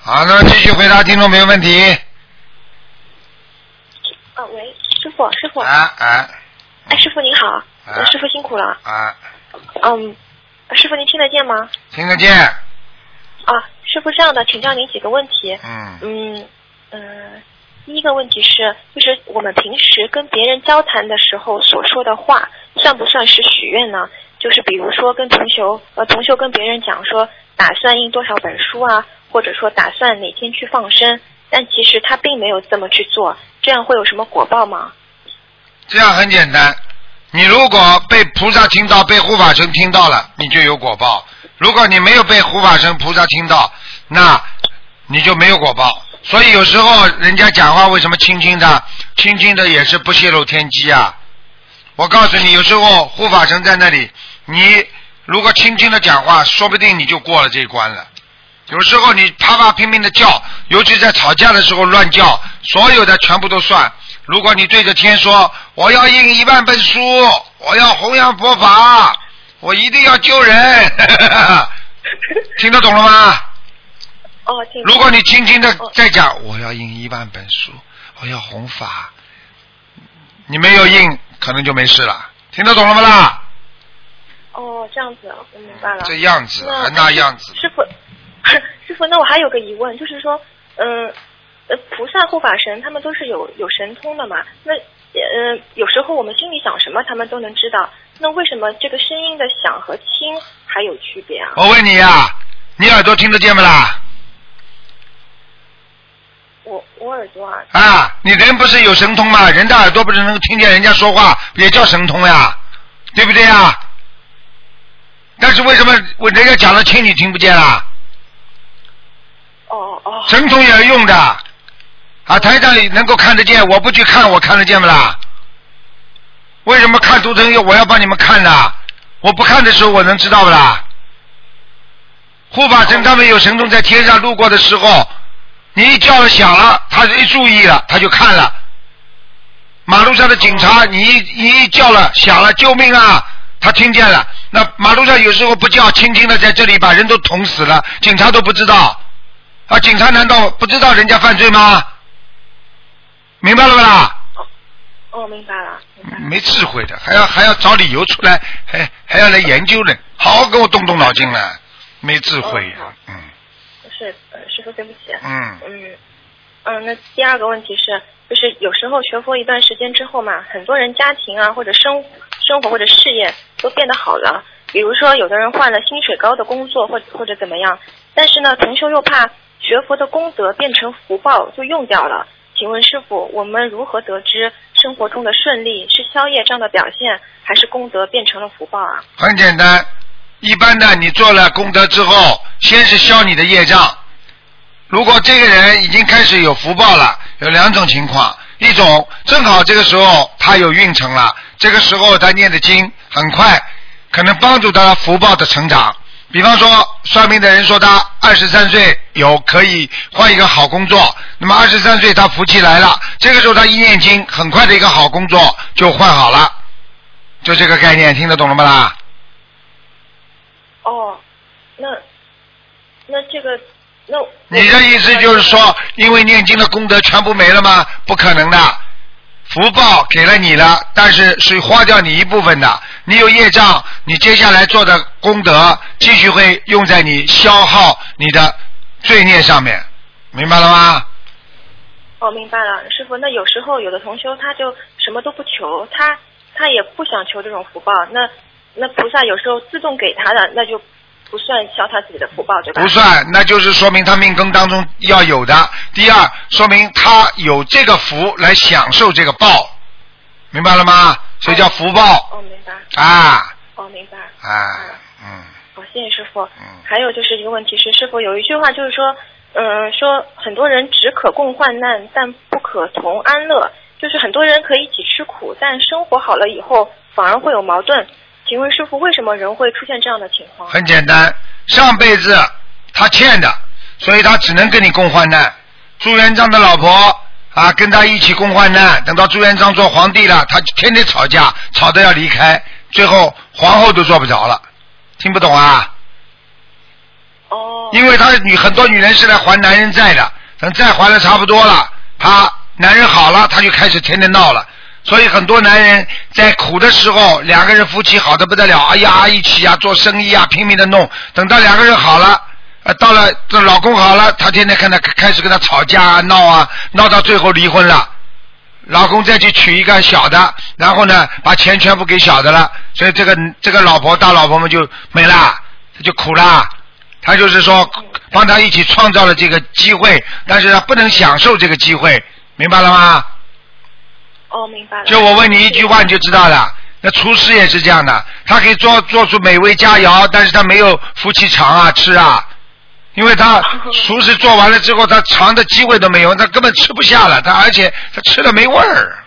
好，那继续回答听众朋友问题。啊，喂，师傅，师傅，啊啊哎，师傅您好，啊呃师傅辛苦了。啊，嗯，师傅您听得见吗？听得见，啊，师傅这样的，请教您几个问题。嗯，嗯呃，第一个问题是，就是我们平时跟别人交谈的时候所说的话，算不算是许愿呢？就是比如说跟同学，呃，同学跟别人讲说打算印多少本书啊，或者说打算哪天去放生，但其实他并没有这么去做，这样会有什么果报吗？这样很简单。你如果被菩萨听到，被护法神听到了，你就有果报；如果你没有被护法神、菩萨听到，那你就没有果报。所以有时候人家讲话为什么轻轻的，轻轻的也是不泄露天机啊。我告诉你，有时候护法神在那里，你如果轻轻的讲话，说不定你就过了这一关了。有时候你啪啪拼命的叫，尤其在吵架的时候乱叫，所有的全部都算。如果你对着天说我要印一万本书，我要弘扬佛法，我一定要救人，听得懂了吗？哦，听如果你轻轻的在讲我要印一万本书，我要弘法，你没有印，可能就没事了。听得懂了吗啦？哦，这样子，我明白了。这样子那还那样子，师傅，师傅，那我还有个疑问，就是说，嗯，呃，菩萨护法神他们都是有有神通的嘛？那呃，有时候我们心里想什么，他们都能知道。那为什么这个声音的响和轻还有区别啊？我问你呀、你耳朵听得见不啦？我我耳朵啊，啊，你人不是有神通吗？人的耳朵不是能听见人家说话，也叫神通呀，对不对呀？但是为什么我人家讲的轻你听不见啦？哦哦，神通也要用的啊！台长里能够看得见，我不去看，我看得见不啦？为什么看图腾要我要帮你们看的？我不看的时候，我能知道不啦？护法神他们有神通，在天上路过的时候，你一叫了响了，他一注意了，他就看了。马路上的警察，你一你一叫了响了，救命啊！他听见了。那马路上有时候不叫，轻轻的在这里把人都捅死了，警察都不知道。啊，警察难道不知道人家犯罪吗？明白了吧啦？哦，明白了，明白了。没智慧的，还要还要找理由出来，还还要来研究呢，好好给我动动脑筋了，没智慧呀、哦嗯是，呃，师傅对不起。嗯，嗯嗯，那第二个问题是，就是有时候学佛一段时间之后嘛，很多人家庭啊或者生生活或者事业都变得好了。比如说，有的人换了薪水高的工作，或者或者怎么样，但是呢，同修又怕学佛的功德变成福报就用掉了。请问师傅，我们如何得知生活中的顺利是消业障的表现，还是功德变成了福报啊？很简单。一般的，你做了功德之后，先是消你的业障。如果这个人已经开始有福报了，有两种情况：一种正好这个时候他有运程了，这个时候他念的经很快，可能帮助他福报的成长。比方说，算命的人说他二十三岁有可以换一个好工作，那么二十三岁他福气来了，这个时候他一念经，很快的一个好工作就换好了，就这个概念，听得懂了吗啦？哦，那那这个那你的意思就是说，因为念经的功德全部没了吗？不可能的，福报给了你了，但是是花掉你一部分的。你有业障，你接下来做的功德继续会用在你消耗你的罪孽上面，明白了吗？哦，明白了，师傅。那有时候有的同修他就什么都不求，他他也不想求这种福报，那那菩萨有时候自动给他的，那就不算消他自己的福报，对吧？不算，那就是说明他命根当中要有的。第二，说明他有这个福来享受这个报，明白了吗？所以叫福报哦，明白。啊哦，明白。啊嗯好，谢谢师傅。嗯。还有就是一个问题是，师傅有一句话就是说，嗯，说很多人只可共患难，但不可同安乐。就是很多人可以一起吃苦，但生活好了以后反而会有矛盾。请问师傅，为什么人会出现这样的情况？很简单，上辈子他欠的，所以他只能跟你共患难。朱元璋的老婆啊，跟他一起共患难，等到朱元璋做皇帝了，他就天天吵架，吵得要离开，最后皇后都做不着了。听不懂啊？哦。因为他女很多女人是来还男人债的，等债还的差不多了，他男人好了，他就开始天天闹了。所以很多男人在苦的时候，两个人夫妻好的不得了，哎呀，一起啊做生意啊，拼命的弄。等到两个人好了，呃，到了这老公好了，他天天跟他开始跟他吵架啊、闹啊，闹到最后离婚了。老公再去娶一个小的，然后呢，把钱全部给小的了，所以这个这个老婆大老婆们就没了，他就苦了。他就是说，帮他一起创造了这个机会，但是他不能享受这个机会，明白了吗？哦，明白了。就我问你一句话，你就知道了。那厨师也是这样的，他可以做做出美味佳肴，但是他没有夫妻尝啊吃啊，因为他厨师做完了之后，他尝的机会都没有，他根本吃不下了，他而且他吃了没味儿，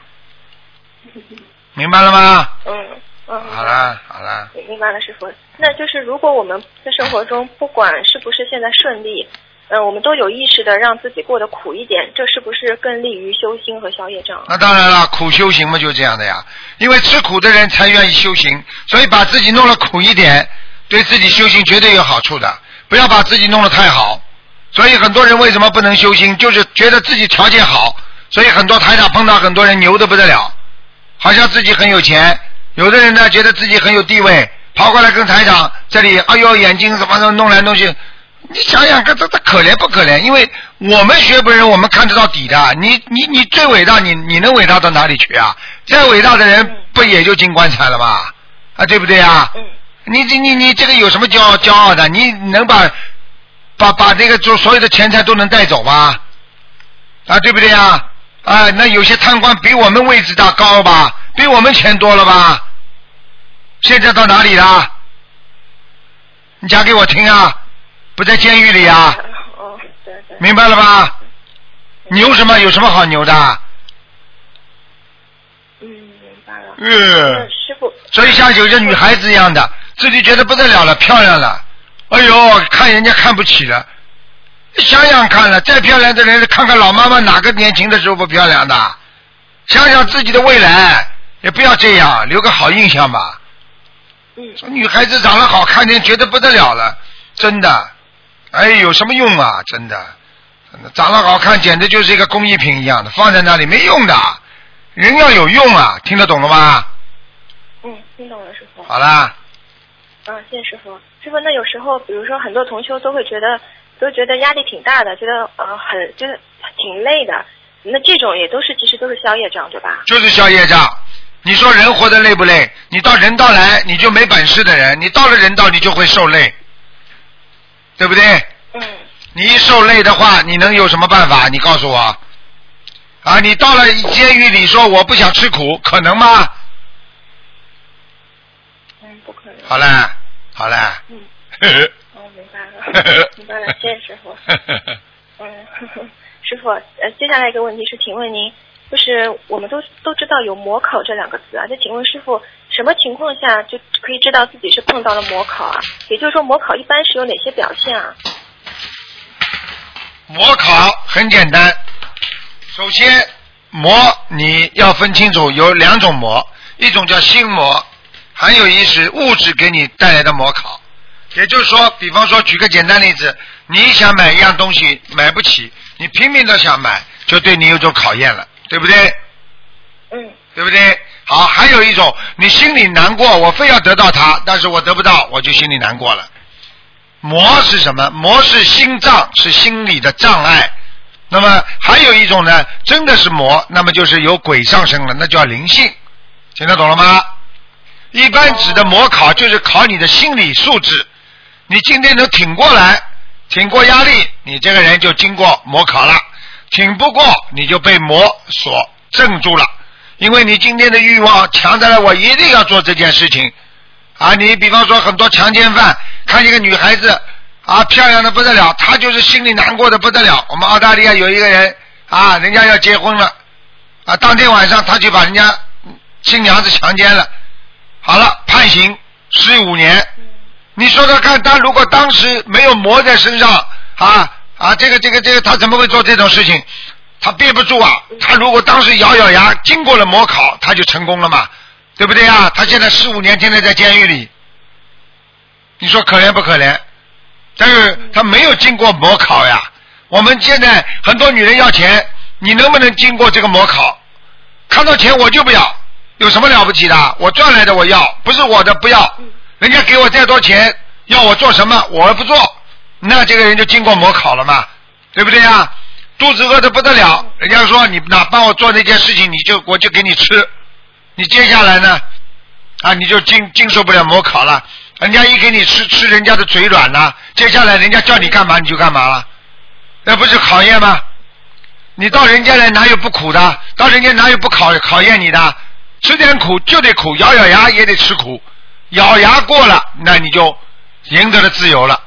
明白了吗？嗯嗯。好了好了，明白了，师傅。那就是如果我们在生活中，不管是不是现在顺利，嗯、我们都有意识的让自己过得苦一点，这是不是更利于修心和消业障？那当然了，苦修行嘛就这样的呀，因为吃苦的人才愿意修行，所以把自己弄得苦一点，对自己修行绝对有好处的，不要把自己弄得太好。所以很多人为什么不能修心，就是觉得自己条件好，所以很多台长碰到很多人牛的不得了，好像自己很有钱；有的人呢，觉得自己很有地位，跑过来跟台长这里，哎呦，眼睛怎么的弄来弄去。你想想看，这这可怜不可怜？因为我们学佛人，我们看得到底的。你你你最伟大，你你能伟大到哪里去啊？再伟大的人，不也就进棺材了吗？啊，对不对啊？你你你这个有什么骄傲骄傲的？你能把把把这个就所有的钱财都能带走吗？啊，对不对啊？啊，那有些贪官比我们位置大高吧，比我们钱多了吧？现在到哪里了？你讲给我听啊！不在监狱里啊？哦，对对。明白了吧？牛什么？有什么好牛的？嗯，明白了。嗯。师傅，所以像有些女孩子一样的，自己觉得不得了了，漂亮了，哎呦，看人家看不起了。想想看了，再漂亮的人，看看老妈妈哪个年轻的时候不漂亮的？想想自己的未来，也不要这样，留个好印象吧。嗯说女孩子长得好看点，觉得不得了了，真的，哎，有什么用啊？真的，长得好看，简直就是一个工艺品一样的，放在那里没用的。人要有用啊，听得懂了吗？嗯，听懂了，师傅。好啦。嗯，谢谢师傅。师傅，那有时候，比如说很多同修都会觉得，都觉得压力挺大的，觉得呃很就是挺累的。那这种也都是其实都是宵夜障，对吧？就是宵夜障。你说人活得累不累？你到人道来，你就没本事的人，你到了人道，你就会受累，对不对？嗯你一受累的话，你能有什么办法？你告诉我。啊，你到了监狱里说我不想吃苦，可能吗？嗯，不可能。好嘞，好嘞。嗯，呵 呵哦，明白了，明白了，谢谢师傅。嗯，师傅，呃，接下来一个问题是，请问您，就是我们都都知道有模考这两个字啊，就请问师傅，什么情况下就可以知道自己是碰到了模考啊？也就是说，模考一般是有哪些表现啊？模考很简单，首先模你要分清楚，有两种模，一种叫心模，还有一是物质给你带来的模考。也就是说，比方说举个简单例子，你想买一样东西买不起，你拼命的想买，就对你有种考验了，对不对？嗯对不对？好，还有一种，你心里难过，我非要得到它，但是我得不到，我就心里难过了。魔是什么？魔是心脏，是心理的障碍。那么还有一种呢，真的是魔，那么就是有鬼上身了，那叫灵性。听得懂了吗？一般指的模考就是考你的心理素质，你今天能挺过来，挺过压力，你这个人就经过模考了；挺不过，你就被魔所镇住了。因为你今天的欲望强在了，我一定要做这件事情。啊，你比方说很多强奸犯看一个女孩子啊漂亮的不得了，他就是心里难过的不得了。我们澳大利亚有一个人啊，人家要结婚了啊，当天晚上他就把人家新娘子强奸了，好了，判刑十五年。你说说看，他如果当时没有魔在身上啊啊，这个这个这个，他怎么会做这种事情？他憋不住啊！他如果当时咬咬牙，经过了模考，他就成功了嘛，对不对啊？他现在十五年天天在监狱里，你说可怜不可怜？但是他没有经过模考呀。我们现在很多女人要钱，你能不能经过这个模考？看到钱我就不要，有什么了不起的？我赚来的我要，不是我的不要。人家给我再多钱，要我做什么我不做，那这个人就经过模考了嘛，对不对呀？肚子饿得不得了，人家说你哪帮我做那件事情，你就我就给你吃。你接下来呢，啊，你就经经受不了模考了。人家一给你吃，吃人家的嘴软了，接下来人家叫你干嘛你就干嘛了，那不是考验吗？你到人家来哪有不苦的？到人家哪有不考考验你的？吃点苦就得苦，咬咬牙也得吃苦，咬牙过了，那你就赢得了自由了，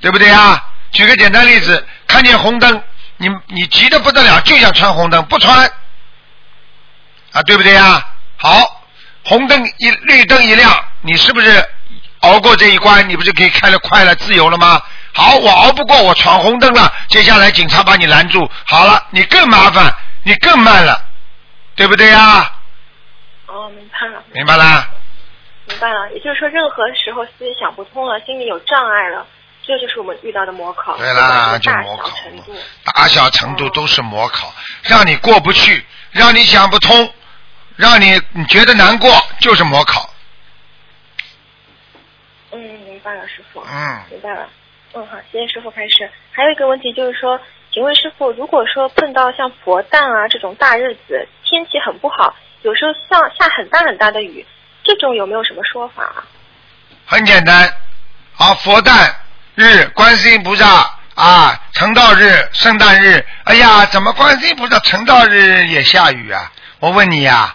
对不对啊？举个简单例子，看见红灯，你你急得不得了，就想穿红灯，不穿啊，对不对呀？好，红灯一绿灯一亮，你是不是熬过这一关？你不是可以开了快了自由了吗？好，我熬不过，我闯红灯了，接下来警察把你拦住，好了，你更麻烦，你更慢了，对不对呀？哦，明白了，明白了？明白了。也就是说，任何时候自己想不通了，心里有障碍了，这就是我们遇到的模考，对啦，就模考小程度。大小程度都是模考，让你过不去，让你想不通，让你你觉得难过，就是模考。嗯，明白了，师傅。嗯，明白了。嗯，好，谢谢师傅开始。还有一个问题就是说，请问师傅，如果说碰到像佛诞啊这种大日子，天气很不好，有时候下下很大很大的雨，这种有没有什么说法啊？很简单，啊，佛诞日、观世音菩萨啊，成道日、圣诞日，哎呀，怎么观世音菩萨成道日也下雨啊？我问你呀、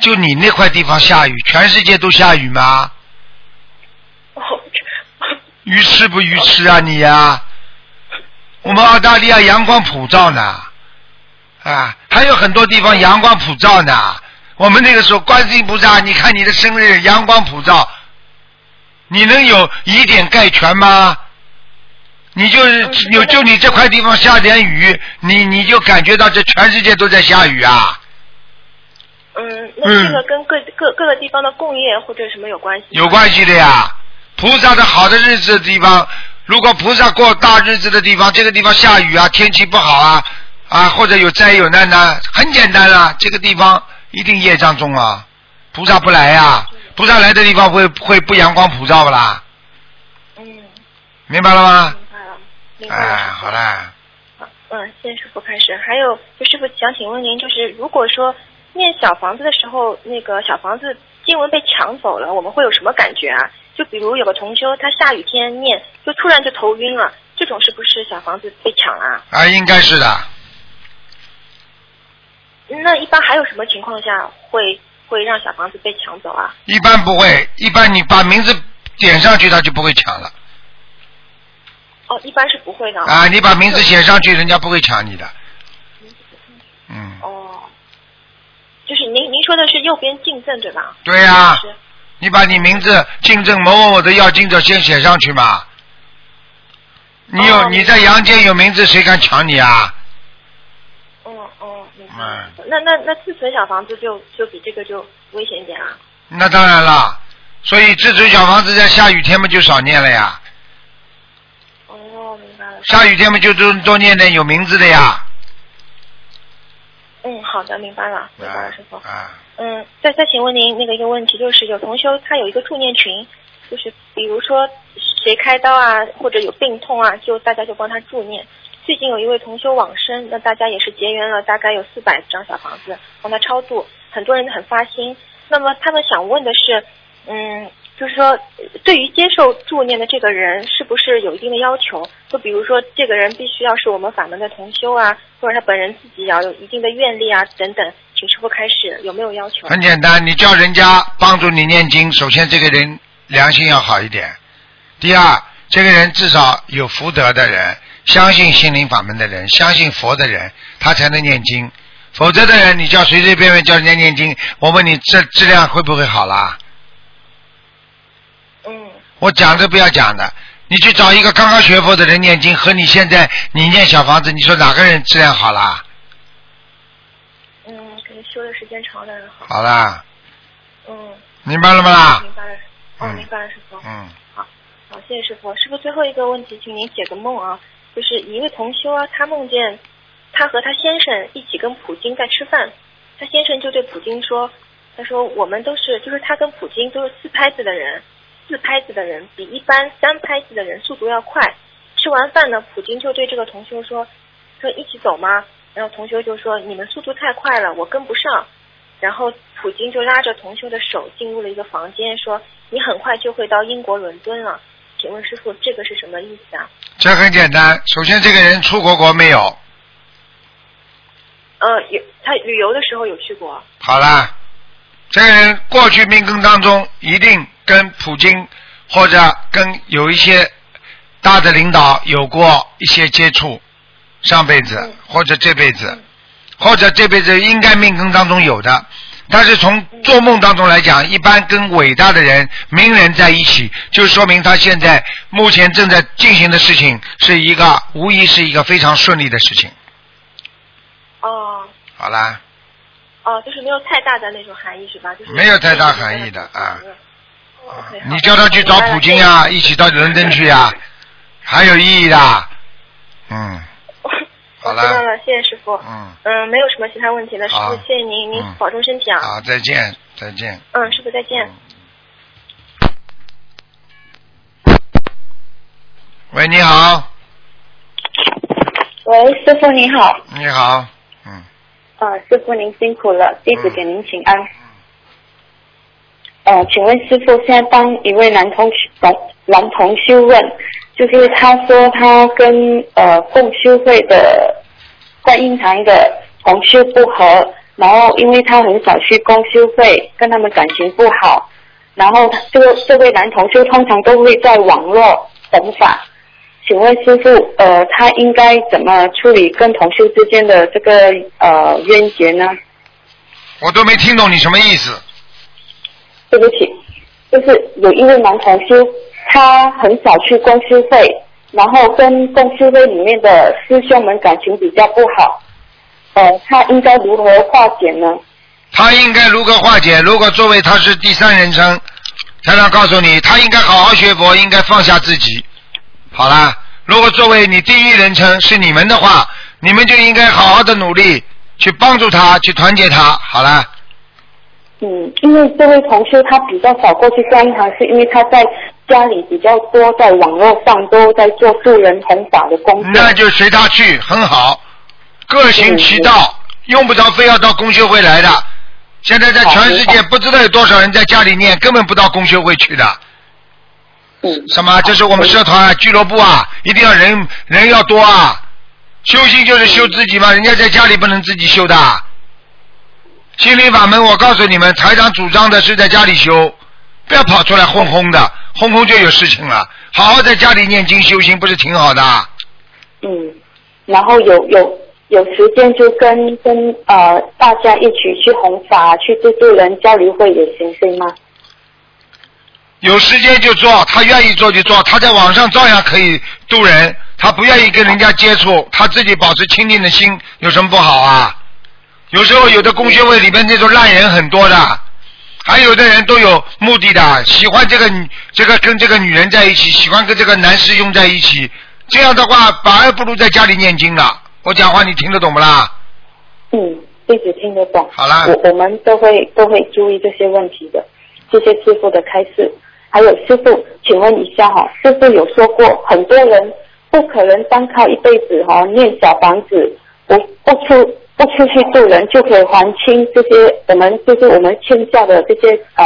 就你那块地方下雨，全世界都下雨吗？愚痴不愚痴啊你呀、我们澳大利亚阳光普照呢，啊，还有很多地方阳光普照呢。我们那个时候，观世音菩萨，你看你的生日阳光普照，你能有以点概全吗？你就是嗯有就你这块地方下点雨，你你就感觉到这全世界都在下雨啊？嗯，那这个跟各各各个地方的共业或者什么有关系？有关系的呀。菩萨的好的日子的地方，如果菩萨过大日子的地方，这个地方下雨啊，天气不好啊，啊，或者有灾有难呢，很简单啦，这个地方一定业障重啊，菩萨不来呀、菩萨来的地方会会不阳光普照不啦？嗯，明白了吗？明白了，明白了。哎，好了，好，嗯，谢谢师傅开始。还有，就师傅想请问您，就是如果说念小房子的时候，那个小房子经文被抢走了，我们会有什么感觉啊？就比如有个同修，他下雨天念，就突然就头晕了，这种是不是小房子被抢了啊？啊，应该是的。那一般还有什么情况下会会让小房子被抢走啊？一般不会，一般你把名字点上去，他就不会抢了。哦，一般是不会的。啊，你把名字写上去，人家不会抢你的。嗯，哦，就是您您说的是右边进赠对吧？对呀、是你把你名字进赠某某某的要进者先写上去嘛。你有、哦你在阳间有名字，谁敢抢你啊？明白。嗯，那那那自存小房子就就比这个就危险一点啊。那当然了。所以自存小房子在下雨天嘛就少念了呀，哦，明白了。下雨天嘛就多多念点有名字的呀。嗯，好的，明白了，明白了，师傅。啊，嗯，再再请问您那个一个问题，就是有同修他有一个助念群，就是比如说谁开刀啊，或者有病痛啊，就大家就帮他助念。最近有一位同修往生，那大家也是结缘了大概有四百张小房子帮他超度，很多人很发心。那么他们想问的是，嗯，就是说对于接受助念的这个人，是不是有一定的要求？就比如说这个人必须要是我们法门的同修啊，或者他本人自己要有一定的愿力啊等等，请师傅开始有没有要求？很简单，你叫人家帮助你念经，首先这个人良心要好一点，第二，这个人至少有福德的人，相信心灵法门的人，相信佛的人，他才能念经。否则的人，你叫随随便便叫人家念经，我问你，这质量会不会好啦？嗯，我讲都不要讲的，你去找一个刚刚学佛的人念经，和你现在你念小房子，你说哪个人质量好啦？嗯，可能修的时间长的人好。好啦，嗯，明白了吗啦？明白了。哦，嗯明白了，师傅。嗯，好，谢谢师傅。师傅最后一个问题，请您解个梦啊，就是一位同修啊，他梦见他和他先生一起跟普京在吃饭，他先生就对普京说，他说我们都是，就是他跟普京都是四拍子的人，四拍子的人比一般三拍子的人速度要快。吃完饭呢，普京就对这个同修说，说一起走吗？然后同修就说你们速度太快了，我跟不上。然后普京就拉着同修的手进入了一个房间，说：“你很快就会到英国伦敦了。”请问师傅，这个是什么意思啊？这很简单。首先，这个人出过国没有？呃，有他旅游的时候有去过。好啦，这个人过去命根当中一定跟普京或者跟有一些大的领导有过一些接触，上辈子嗯或者这辈子，或者这辈子应该命根当中有的。但是从做梦当中来讲，一般跟伟大的人、名人在一起，就说明他现在目前正在进行的事情是一个无疑是一个非常顺利的事情。哦好啦，哦，就是没有太大的那种含义是吧？就是没有太大含义的啊。你叫他去找普京呀、明白了一起到伦敦去呀、还有意义的。嗯，好知道了，谢谢师傅。嗯，嗯，没有什么其他问题了，师傅，谢谢您，您嗯保重身体啊。好，再见，再见。嗯，师傅再见。喂，你好，喂，师傅你好，你好，嗯，啊，师傅您辛苦了，弟子给您请安。嗯呃，请问师傅，现在帮一位男同男男同修问，就是他说他跟呃共修会的观音堂的同修不和，然后因为他很少去共修会，跟他们感情不好，然后他这个这位男同修通常都会在网络弘法。请问师傅，呃，他应该怎么处理跟同修之间的这个呃冤结呢？我都没听懂你什么意思。对不起，就是有一位男同修，他很少去公司会，然后跟公司会里面的师兄们感情比较不好，呃，他应该如何化解呢？他应该如何化解？如果作为他是第三人称，台长告诉你，他应该好好学佛，应该放下自己。好啦，如果作为你第一人称是你们的话，你们就应该好好的努力去帮助他，去团结他。好啦，嗯，因为这位同学他比较少过去观音堂，是因为他在家里比较多，在网络上都在做助人弘法的工作。那就随他去，很好，各行其道，用不着非要到公修会来的。现在在全世界不知道有多少人在家里念，根本不到公修会去的。嗯，什么？这是我们社团啊、俱乐部啊，一定要人人要多啊。修心就是修自己嘛，人家在家里不能自己修的。心灵法门，我告诉你们，台长主张的是在家里修，不要跑出来轰轰的，轰轰就有事情了。好好在家里念经修行，不是挺好的？嗯，然后有有有时间就跟跟呃大家一起去弘法，去助助人交流会也行，对吗？有时间就做，他愿意做就做，他在网上照样可以渡人。他不愿意跟人家接触，他自己保持清净的心，有什么不好啊？有时候有的公学会里面那种烂人很多的，还有的人都有目的的，喜欢这个女这个跟这个女人在一起，喜欢跟这个男师兄在一起，这样的话反而不如在家里念经了。我讲话你听得懂不啦？嗯，弟子听得懂。好啦我我们都会都会注意这些问题的。谢谢师傅的开示。还有师傅，请问一下哈，师傅有说过，很多人不可能单靠一辈子哈念小房子，不不出不出去渡人就可以还清这些我们就是我们欠下的这些呃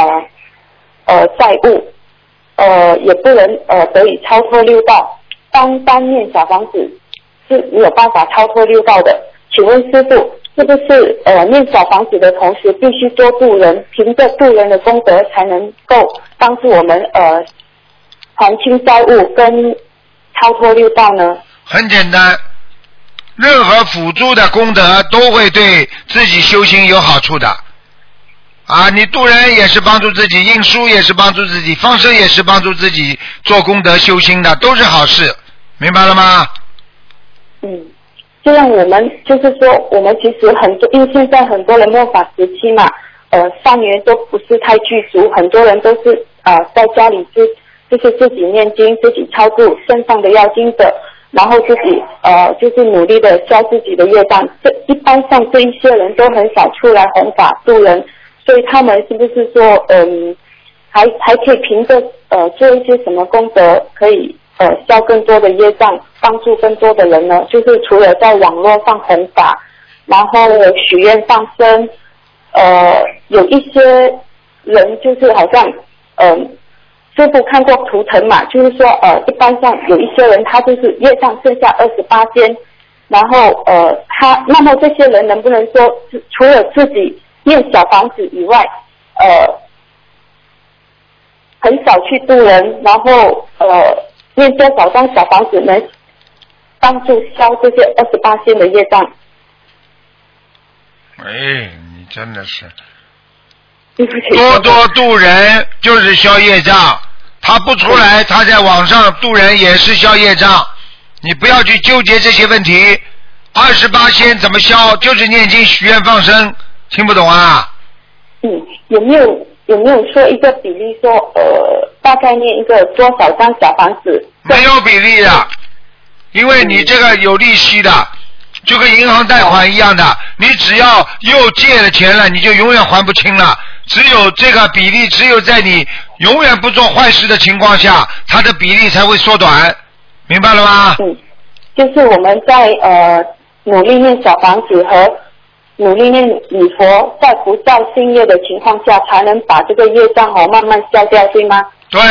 呃债务，呃也不能呃得以超脱六道。单单念小房子是没有办法超脱六道的。请问师傅，是不是呃念小房子的同时，必须多渡人，凭着渡人的功德，才能够帮助我们呃还清债务跟超脱六道呢？很简单，任何辅助的功德都会对自己修行有好处的。啊，你渡人也是帮助自己，印书也是帮助自己，放生也是帮助自己做功德修心的，都是好事，明白了吗？嗯，就像我们就是说，我们其实很多，因为现在很多人末法时期嘛，呃，善缘都不是太具足，很多人都是呃在家里就就是自己念经，自己超度身上的要经的，然后自己呃就是努力的消自己的业障。这一般像这一些人都很少出来弘法度人，所以他们是不是说嗯，还还可以凭着呃做一些什么功德，可以呃消更多的业障，帮助更多的人呢？就是除了在网络上弘法，然后许愿放生，呃，有一些人就是好像嗯。师傅看过图腾嘛，就是说呃，一般上有一些人他就是业障剩下二十八间，然后呃他那么这些人能不能说除了自己念小房子以外，呃很少去度人，然后呃念多少张小房子能帮助消这些二十八间的业障？哎，你真的是。多多度人就是消业障，他不出来，他在网上度人也是消业障。你不要去纠结这些问题。二十八仙怎么消？就是念经、许愿、放生，听不懂啊？嗯，有没有有没有说一个比例说呃大概念一个多少张小房子？没有比例的，因为你这个有利息的，就跟银行贷款一样的，你只要又借了钱了，你就永远还不清了。只有这个比例，只有在你永远不做坏事的情况下，它的比例才会缩短，明白了吗？嗯，就是我们在呃努力念小房子和努力念礼佛，在不造新业的情况下，才能把这个业障哦慢慢消掉，对吗？对，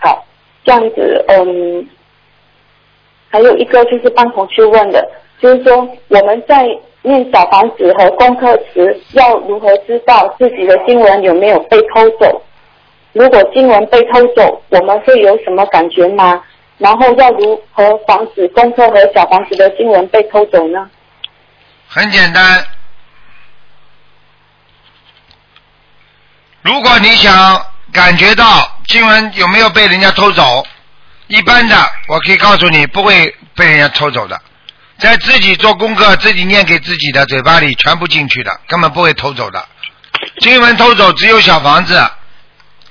好，这样子，嗯，还有一个就是帮同学问的，就是说我们在念小房子和功课时，要如何知道自己的经文有没有被偷走？如果经文被偷走，我们会有什么感觉吗？然后要如何防止功课和小房子的经文被偷走呢？很简单。如果你想感觉到经文有没有被人家偷走，一般的我可以告诉你不会被人家偷走的，在自己做功课、自己念给自己的嘴巴里全部进去的，根本不会偷走的。经文偷走只有小房子，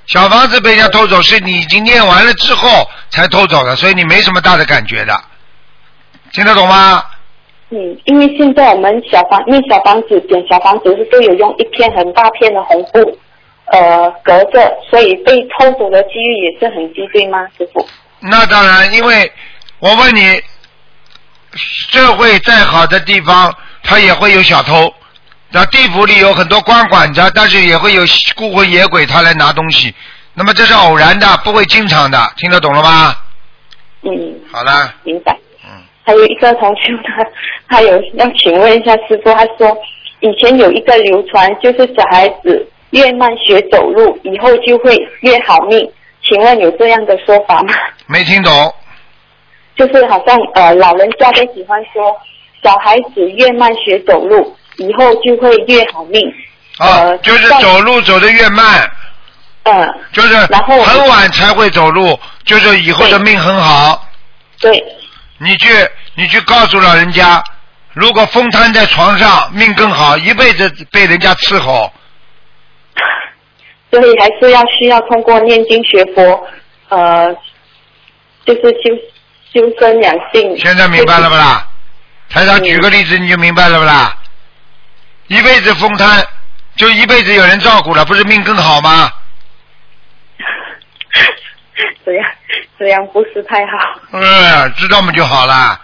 小房子被人家偷走是你已经念完了之后才偷走的，所以你没什么大的感觉的，听得懂吗？嗯，因为现在我们小房念小房子点小房子是都有用一片很大片的红布，呃隔着，所以被偷走的几率也是很低，对吗，师傅？那当然，因为我问你，社会再好的地方，它也会有小偷。那地府里有很多官管着，但是也会有孤魂野鬼他来拿东西。那么这是偶然的，不会经常的，听得懂了吗？嗯，好了，明白。嗯，还有一个同学他他有要请问一下师傅，他说以前有一个流传，就是小孩子越慢学走路，以后就会越好命。请问有这样的说法吗？没听懂。就是好像呃老人家都喜欢说，小孩子越慢学走路，以后就会越好命。啊，呃就是走路走得越慢，嗯，就是然后很晚才会走路，就是以后的命很好。对，你去，你去告诉老人家，如果风瘫在床上，命更好，一辈子被人家伺候。所以还是要需要通过念经学佛，呃，就是修修身养性。现在明白了不啦？台长举个例子你就明白了不啦？一辈子风瘫，就一辈子有人照顾了，不是命更好吗？这样这样不是太好。嗯，知道嘛就好了。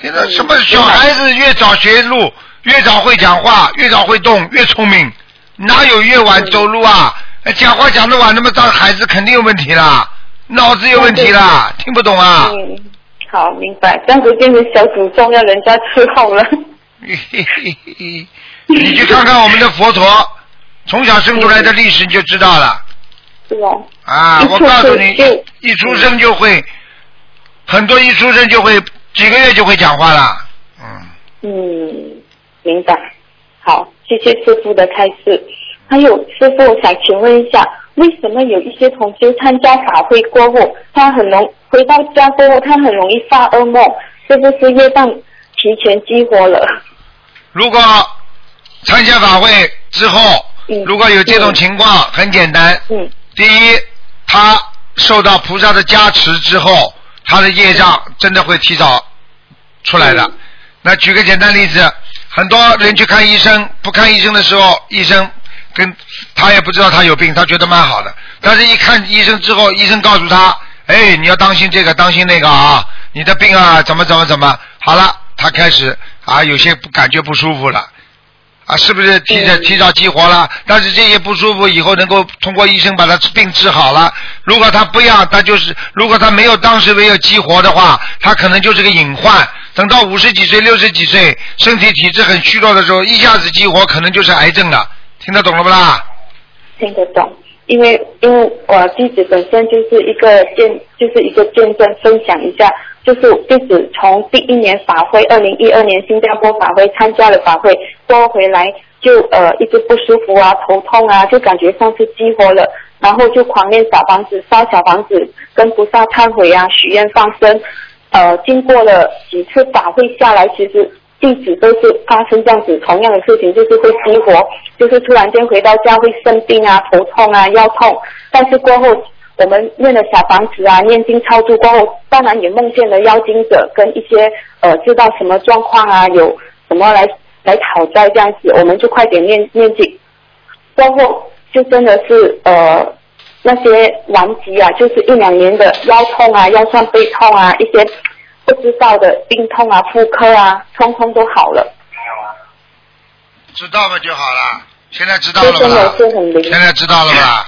现在什么小孩子越早学路，越早会讲话，越早会动，越聪明。哪有越晚走路啊？哎讲话讲得晚，那么当孩子肯定有问题啦，脑子有问题啦，听不懂啊？嗯，好，明白。这样子变成小祖宗，要人家伺候了。你去看看我们的佛陀，从小生出来的历史你就知道了。是吧。啊，我告诉你就，一出生就会，很多一出生就会几个月就会讲话了。嗯，嗯，明白。好，谢谢师傅的开示。还有师傅，我想请问一下，为什么有一些同学参加法会过后，他很容回到家过后，他很容易发噩梦？是不是业障提前激活了？如果参加法会之后，嗯如果有这种情况，很简单。嗯第一，他受到菩萨的加持之后，他的业障真的会提早出来的。嗯那举个简单例子，很多人去看医生，不看医生的时候，医生跟他也不知道他有病，他觉得蛮好的。但是一看医生之后，医生告诉他，哎，你要当心这个，当心那个啊，你的病啊，怎么怎么怎么，好了，他开始啊，有些不感觉不舒服了。啊，是不是提早嗯提早激活了？但是这些不舒服以后能够通过医生把他病治好了。如果他不要，他就是如果他没有当时没有激活的话，他可能就是个隐患。等到五十几岁、六十几岁，身体体质很虚弱的时候，一下子激活，可能就是癌症了。听得懂了不啦？听得懂，因为因为我弟子本身就是一个见，就是一个见证，分享一下，就是弟子从第一年法会，二零一二年新加坡法会参加了法会，过后回来就呃一直不舒服啊，头痛啊，就感觉上次激活了，然后就狂练小房子，烧小房子，跟菩萨忏悔啊，许愿放生，呃，经过了几次法会下来，其实弟子都是发生这样子同样的事情，就是会激活，就是突然间回到家会生病啊、头痛啊、腰痛，但是过后我们念了小房子啊，念经超度过后，当然也梦见了妖精者跟一些呃知道什么状况啊，有什么来来讨债这样子，我们就快点念念经。过后就真的是呃那些顽疾啊，就是一两年的腰痛啊、腰酸背痛啊，一些不知道的病痛啊、妇科啊，通通都好了。知道了就好了。现在知道了这真的吧？是很灵。现在知道了吧？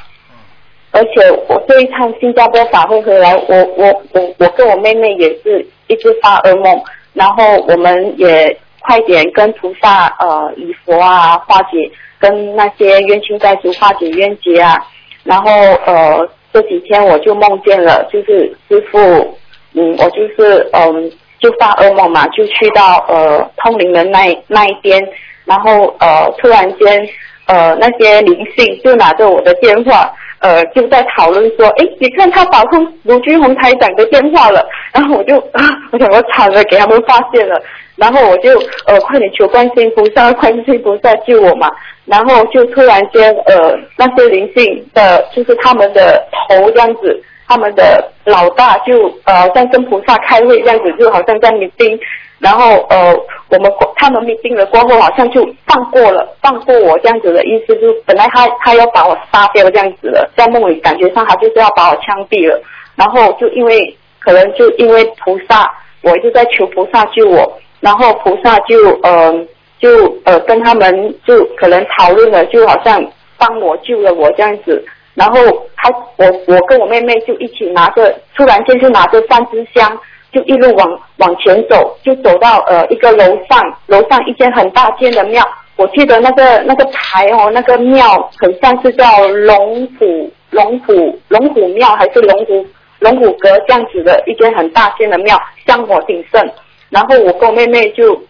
而且我这一趟新加坡法会回来，我我我我跟我妹妹也是一直发噩梦，然后我们也快点跟菩萨呃礼佛啊，化解跟那些冤亲债主化解冤结啊，然后呃这几天我就梦见了，就是师傅，嗯，我就是嗯就发噩梦嘛，就去到呃通灵的那那一边，然后呃突然间呃那些灵性就拿着我的电话。呃，就在讨论说，哎，你看他打通卢军红台长的电话了，然后我就啊，我想我惨了，给他们发现了，然后我就呃快点求观音菩萨，观音菩萨救我嘛，然后就突然间呃那些灵性的，就是他们的头这样子，他们的老大就呃像跟菩萨开会这样子，就好像在那边然后呃，我们他们命定了过后，好像就放过了，放过我这样子的意思，就本来他他要把我杀掉这样子的，在梦里感觉上他就是要把我枪毙了，然后就因为可能就因为菩萨，我一直在求菩萨救我，然后菩萨就呃就呃跟他们就可能讨论了，就好像帮我救了我这样子。然后他我我跟我妹妹就一起拿着，突然间就拿着三支香。就一路往往前走，就走到呃一个楼上，楼上一间很大间的庙。我记得那个那个牌哦，那个庙很像是叫龙虎龙虎龙虎庙还是龙虎龙虎阁这样子的一间很大间的庙，香火鼎盛。然后我跟我妹妹就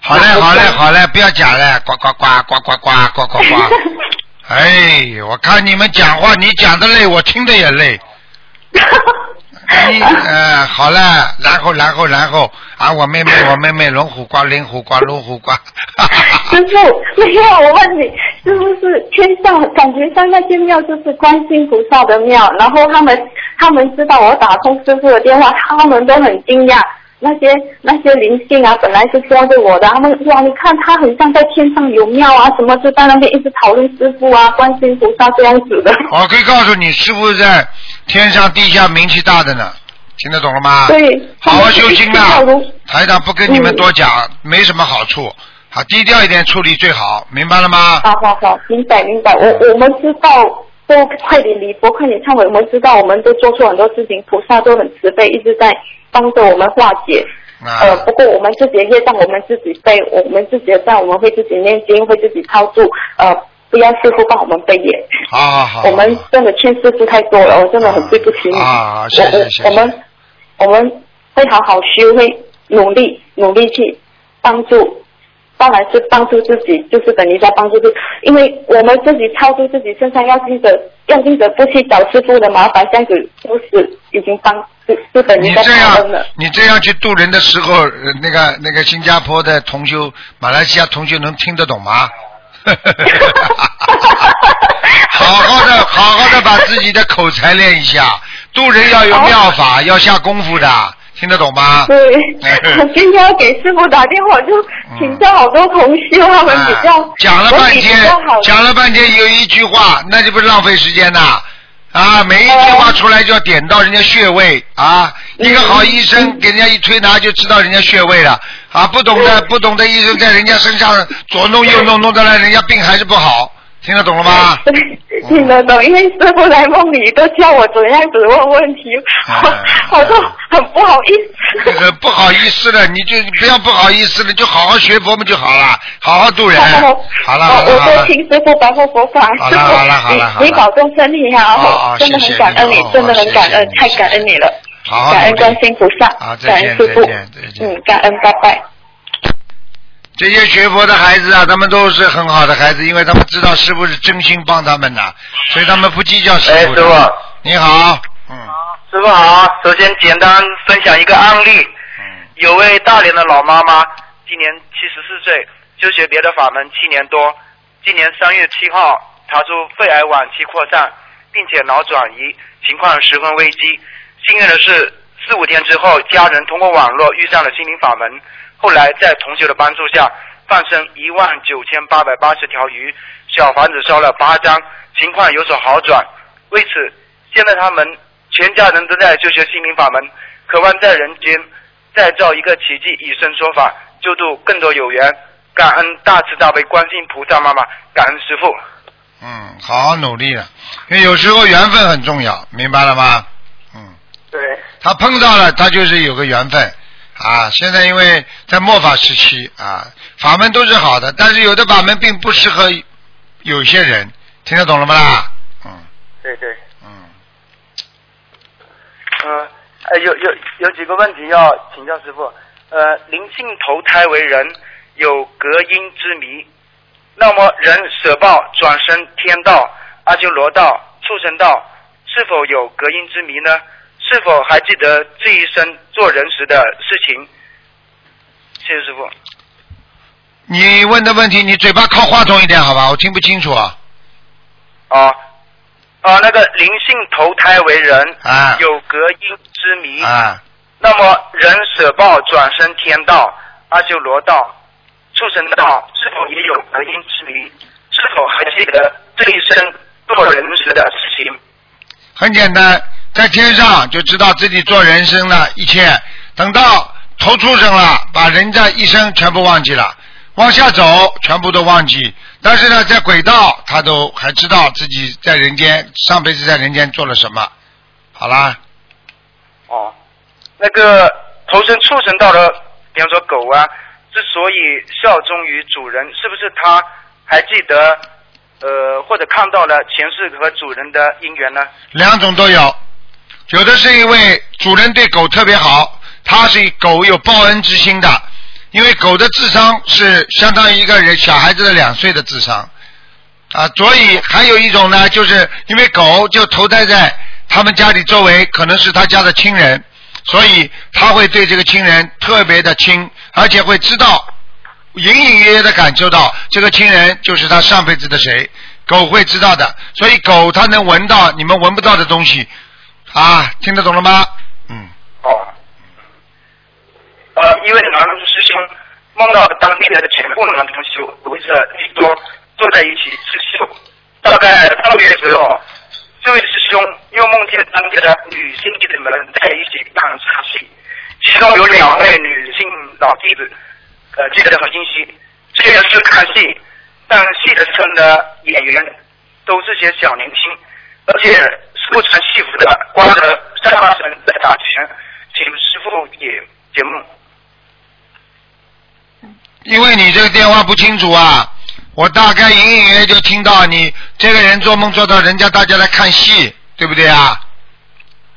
好嘞，好嘞，好嘞，不要讲了，呱呱呱呱呱呱呱呱呱。哎，我看你们讲话，你讲的累，我听的也累。你 呃，好了，然后然后然后啊，我妹妹我妹妹龙虎瓜灵虎瓜龙虎瓜。师傅，没有，我问你，是不是天上感觉像那间庙就是观世音菩萨的庙？然后他们他们知道我打通师傅的电话，他们都很惊讶。那些那些灵性啊，本来是抓着我的，他们哇，你看他很像在天上有庙啊，什么就在那边一直讨论师傅啊，观世音菩萨这样子的。我可以告诉你，师傅在天上地下名气大的呢，听得懂了吗？对，好好修心啊啊！台长不跟你们多讲，没什么好处，好低调一点处理最好，明白了吗？好好好，明白明白。我我们知道，都快点离佛，快点忏悔。我们知道，我们都做错很多事情，菩萨都很慈悲，一直在帮着我们化解。啊呃，不过我们自己的业障我们自己背，我们自己的账我们会自己念经，会自己操作。呃，不要师傅帮我们背业。好好好。我们真的欠师傅太多了，我真的很对不起你。啊，我谢谢谢谢。我我们我们会好好修，会努力努力去帮助，当然是帮助自己，就是等于在帮助自己，因为我们自己超出自己身上要经者，要经者不去找师傅的麻烦，这样子就是已经帮是是等于在你这样帮恩了。，你这样去渡人的时候，呃那个那个新加坡的同修、马来西亚同修能听得懂吗？好好的，好好的把自己的口才练一下，渡人要有妙法，要下功夫的，听得懂吗？对，我 今天要给师傅打电话，就请教好多同事，他们比较啊讲了半天讲了半天有一句话，那就不是浪费时间呐。啊，每一句话出来就要点到人家穴位啊！一个好医生给人家一推拿就知道人家穴位了啊！不懂的不懂的医生在人家身上左弄右弄，弄得来人家病还是不好，听得懂了吗？听得懂，因为师傅来梦里都叫我怎样子问问题，我我都很不好意思。这个不好意思了，你就不要不好意思了，就好好学佛嘛就好了，好好度人。好了好了我好了，多听师傅保护佛法，了好了好傅了好了。你你保重身体哈，真的很感恩你真的很感恩太感恩你了，感恩观世音菩萨感恩师傅嗯，感恩拜拜。这些学佛的孩子啊，他们都是很好的孩子，因为他们知道师傅是真心帮他们的，所以他们不计较师哎，傅的。师傅，你好，嗯。师傅好。首先简单分享一个案例，嗯。有位大连的老妈妈，今年七十四岁，修学别的法门七年多，今年三月七号查出肺癌晚期扩散，并且脑转移，情况十分危机。幸运的是，四五天之后，家人通过网络遇上了心灵法门，后来在同学的帮助下，放生一万九千八百八十条鱼，小房子烧了八张，情况有所好转。为此，现在他们全家人都在修学心灵法门，渴望在人间再造一个奇迹，以身说法，救度更多有缘。感恩大慈大悲观世音菩萨妈妈，感恩师傅。嗯，好好努力了，因为有时候缘分很重要，明白了吗？嗯，对，他碰到了，他就是有个缘分啊。现在因为在末法时期啊，法门都是好的，但是有的法门并不适合有些人，听得懂了吗啦？嗯对对，嗯，呃，呃，有有有几个问题要请教师傅。呃，灵性投胎为人有隔音之谜，那么人舍报转生天道、阿修罗道、畜生道，是否有隔音之谜呢？是否还记得这一生做人时的事情？谢谢师傅。你问的问题，你嘴巴靠话筒一点好吧？我听不清楚啊。啊啊，那个灵性投胎为人啊有隔音之谜。啊，那么人舍报转生天道、阿修罗道、畜生道，是否也有隔音之谜？是否还记得这一生做人时的事情？很简单，在天上就知道自己做人生的一切，等到投畜生了，把人的一生全部忘记了，往下走全部都忘记。但是呢，在轨道他都还知道自己在人间上辈子在人间做了什么。好啦，哦，那个投身畜生道的，比方说狗啊，之所以效忠于主人，是不是他还记得呃或者看到了前世和主人的姻缘呢？两种都有，有的是因为主人对狗特别好，他是狗有报恩之心的，因为狗的智商是相当于一个人小孩子的两岁的智商啊，所以还有一种呢，就是因为狗就投胎在他们家里周围，可能是他家的亲人，所以他会对这个亲人特别的亲，而且会知道隐隐约约的感受到这个亲人就是他上辈子的谁，狗会知道的，所以狗它能闻到你们闻不到的东西。啊，听得懂了吗？嗯，哦，呃，一位男师兄梦到当地的全部男同修围着一桌坐在一起吃秀，大概半个月左右，这位师兄又梦见当地的女性弟子们在一起看茶戏，其中有两位女性老弟子，呃，记得很清晰。虽然是看戏，但戏的上的演员都是些小年轻，而且是不穿戏服的，光着上半身在打拳，请师傅解解梦。因为你这个电话不清楚啊，我大概隐隐约约就听到你这个人做梦做到人家大家来看戏，对不对啊？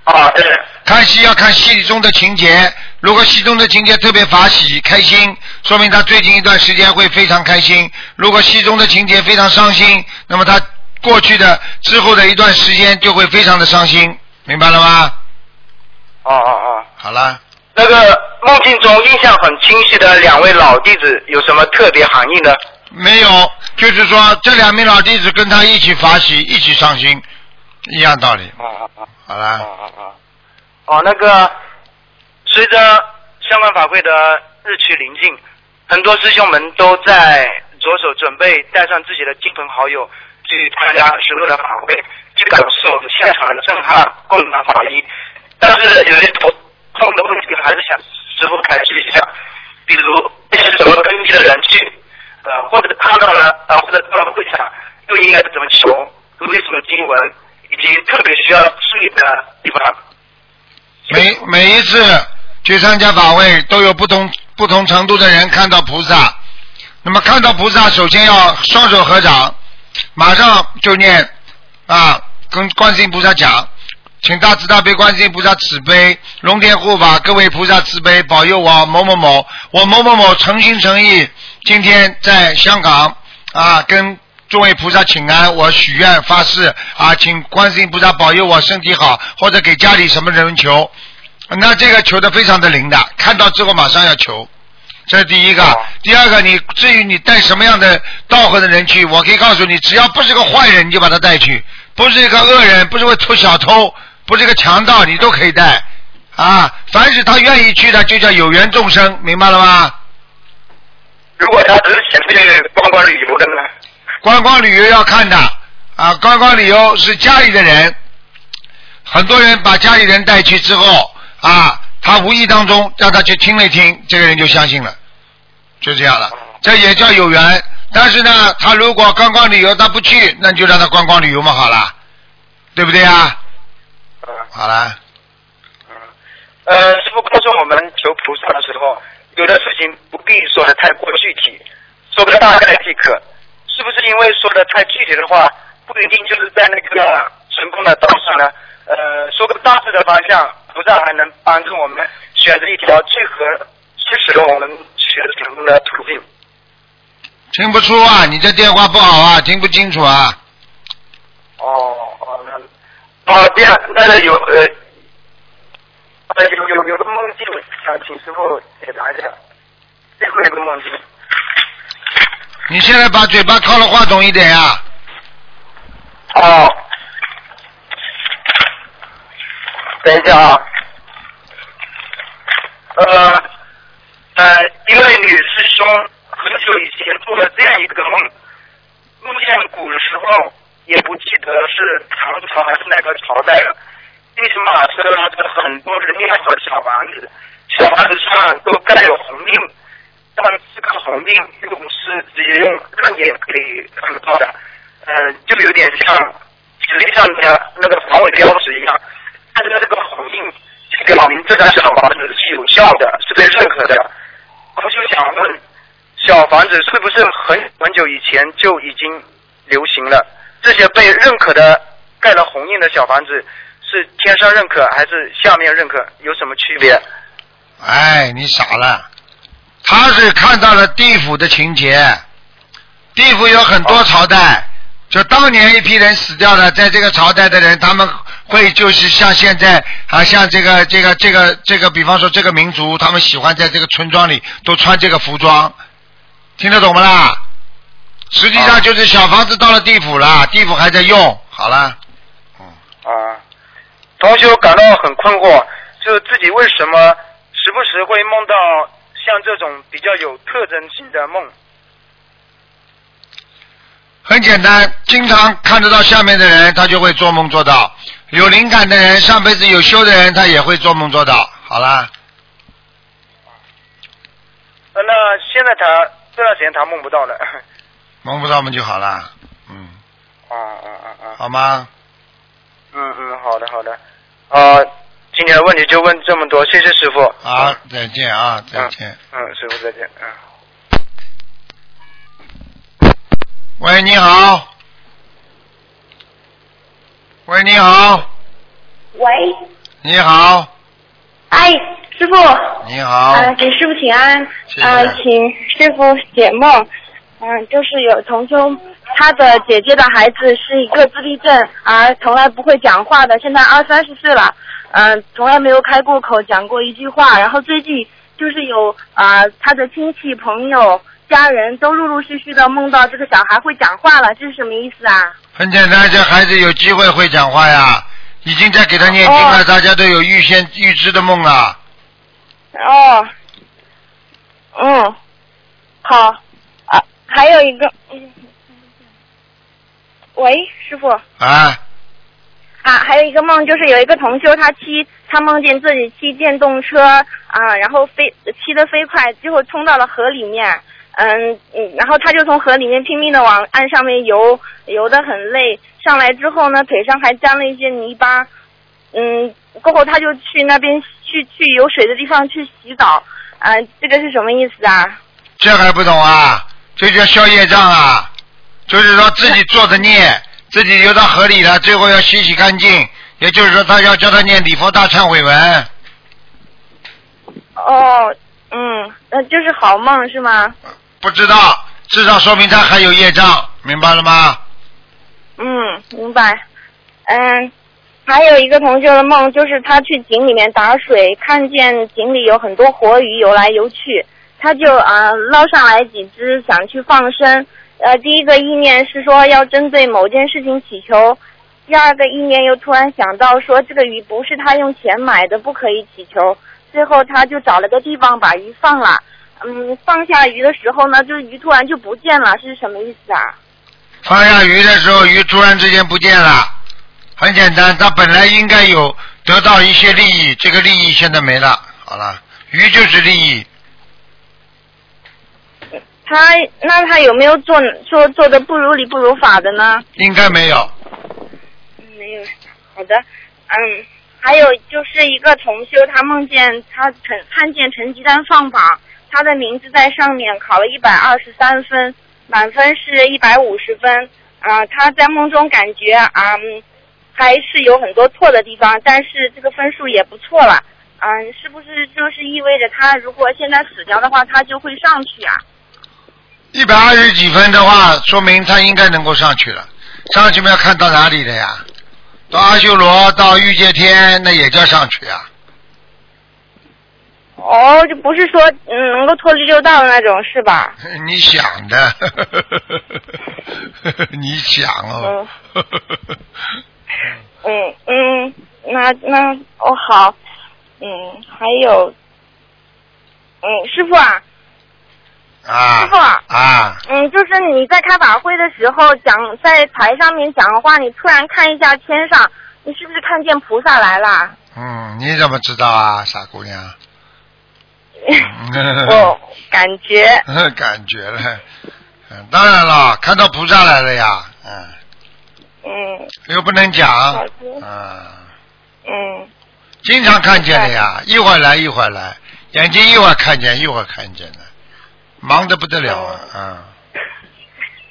啊，对。看戏要看戏中的情节，如果戏中的情节特别法喜开心，说明他最近一段时间会非常开心；如果戏中的情节非常伤心，那么他过去的之后的一段时间就会非常的伤心，明白了吗？哦哦哦。好了，那个梦境中印象很清晰的两位老弟子有什么特别含义呢？没有，就是说这两名老弟子跟他一起法喜，一起伤心，一样道理。哦哦哦。好了，哦哦哦。哦，那个随着相关法会的日趋临近，很多师兄们都在着手准备带上自己的亲朋好友去参加师傅的法会，去感受现场的震撼，共拿法医。但是有些头痛的问题，还是想师傅开示一下，比如这是什么根基的人去，呃，或者看到了，呃，或者到了会场又应该怎么求，读些什么经文，以及特别需要注意的地方。每每一次去参加法会，都有不同不同程度的人看到菩萨。那么看到菩萨，首先要双手合掌，马上就念啊，跟观世音菩萨讲，请大慈大悲观世音菩萨慈悲，龙天护法，各位菩萨慈悲，保佑我某某某，我某某某诚心诚意，今天在香港啊，跟诸位菩萨请安，我许愿发誓啊，请观世音菩萨保佑我身体好，或者给家里什么人求，那这个求的非常的灵的，看到之后马上要求。这是第一个，第二个，你至于你带什么样的道行的人去，我可以告诉你，只要不是个坏人，你就把他带去，不是一个恶人，不是会偷小偷，不是一个强盗，你都可以带啊。凡是他愿意去的，就叫有缘众生，明白了吗？如果他只是想去观光旅游的呢？观光旅游要看的啊，观光旅游是家里的人，很多人把家里人带去之后啊，他无意当中让他去听了一听，这个人就相信了，就这样了，这也叫有缘。但是呢，他如果观光旅游他不去，那你就让他观光旅游嘛，好了，对不对啊？好了，呃，师傅告诉我们求菩萨的时候，有的事情不必说的太过具体，说个大概即可。是不是因为说的太具体的话，不一定就是在那个成功的道上呢？呃，说个大致的方向，菩萨还能帮助我们选择一条最合最适合我们取得成功的途径。听不出啊，你这电话不好啊，听不清楚啊。哦哦，那哦这样，那有呃，呃有有有个梦境，想请师傅解答一下。最后一个梦境，你现在把嘴巴靠了话筒一点呀、哦，等一下啊，呃呃，一位女师兄很久以前做了这样一个梦，梦见古时候也不记得是唐朝还是哪个朝代了，一匹马车拉着很多人面和小房子，小房子上都盖有红印，但这个红印又不是直接用肉眼可以看得到的，呃，就有点像纸类上的那个防伪标识一样，但是这个红印表明这张小房子是有效的，是被认可的。我就想问，小房子是不是很很久以前就已经流行了？这些被认可的盖了红印的小房子，是天上认可还是下面认可？有什么区别？哎，你傻了，他是看到了地府的情节，地府有很多朝代，就当年一批人死掉了，在这个朝代的人，他们会就是像现在啊，像这个这个这个这个，比方说这个民族，他们喜欢在这个村庄里都穿这个服装，听得懂不啦？实际上就是小房子到了地府了，地府还在用，好了。啊，同学感到很困惑，就自己为什么时不时会梦到像这种比较有特征性的梦？很简单，经常看得到下面的人，他就会做梦做到；有灵感的人，上辈子有修的人，他也会做梦做到。好啦，呃，那现在他这段时间他梦不到了。梦不到我们就好了，嗯，啊啊啊啊！好吗？嗯嗯，好的好的。啊，今天的问题就问这么多，谢谢师傅。好，再见啊，再见。嗯，师傅再见。嗯。喂，你好。喂，你好，喂，你好，哎，师傅，你好，啊，给师傅请安，谢谢。啊，请师傅解梦，嗯，就是有同修，他的姐姐的孩子是一个自闭症，而从来不会讲话的，现在二三十岁了，嗯、从来没有开过口讲过一句话，然后最近就是有啊、他的亲戚朋友。家人都陆陆续续的梦到这个小孩会讲话了，这是什么意思啊？很简单，这孩子有机会会讲话呀，已经在给他念经了，哦。大家都有预先预知的梦了。哦，嗯，好，啊，还有一个，嗯喂，师傅，啊，啊，还有一个梦，就是有一个同修，他骑，他梦见自己骑电动车啊，然后飞骑得飞快，最后冲到了河里面，嗯嗯，然后他就从河里面拼命的往岸上面游，游得很累，上来之后呢，腿上还沾了一些泥巴，嗯，过后他就去那边去去有水的地方去洗澡，啊，这个是什么意思啊？这还不懂啊？这叫消业障啊！就是说自己做的孽，自己游到河里了，最后要洗洗干净。也就是说，他要教他念礼佛大忏悔文。哦，嗯，那就是好梦是吗？不知道，至少说明他还有业障，明白了吗？嗯，明白。嗯，还有一个同学的梦，就是他去井里面打水，看见井里有很多活鱼游来游去，他就啊、捞上来几只，想去放生。呃，第一个意念是说要针对某件事情祈求，第二个意念又突然想到说，这个鱼不是他用钱买的，不可以祈求。最后他就找了个地方把鱼放了。嗯，放下鱼的时候呢，就是鱼突然就不见了，是什么意思啊？放下鱼的时候，鱼突然之间不见了，很简单，它本来应该有得到一些利益，这个利益现在没了。好了，鱼就是利益，他那他有没有做做做的不如理不如法的呢？应该没有。嗯，没有。好的，嗯，还有就是一个同修，他梦见他成看见成绩单放榜，他的名字在上面，考了一百二十三分，满分是一百五十分。啊、他在梦中感觉啊、还是有很多错的地方，但是这个分数也不错了。嗯，是不是就是意味着他如果现在死掉的话，他就会上去啊？一百二十几分的话，说明他应该能够上去了。上去要看到哪里的呀？到阿修罗，到欲界天，那也叫上去啊。哦，就不是说嗯能够脱离六道的那种是吧？你想的，你想哦。嗯 嗯，那那哦好，嗯还有，嗯师傅啊，啊师傅啊啊，嗯就是你在开法会的时候讲在台上面讲的话，你突然看一下天上，你是不是看见菩萨来了？嗯，你怎么知道啊，傻姑娘？我感觉。感觉了，嗯，当然了，看到菩萨来了呀，嗯，嗯又不能讲，嗯，嗯。经常看见的呀，一会儿来一会儿来，眼睛一会儿看见一会儿看见的，忙得不得了啊，嗯，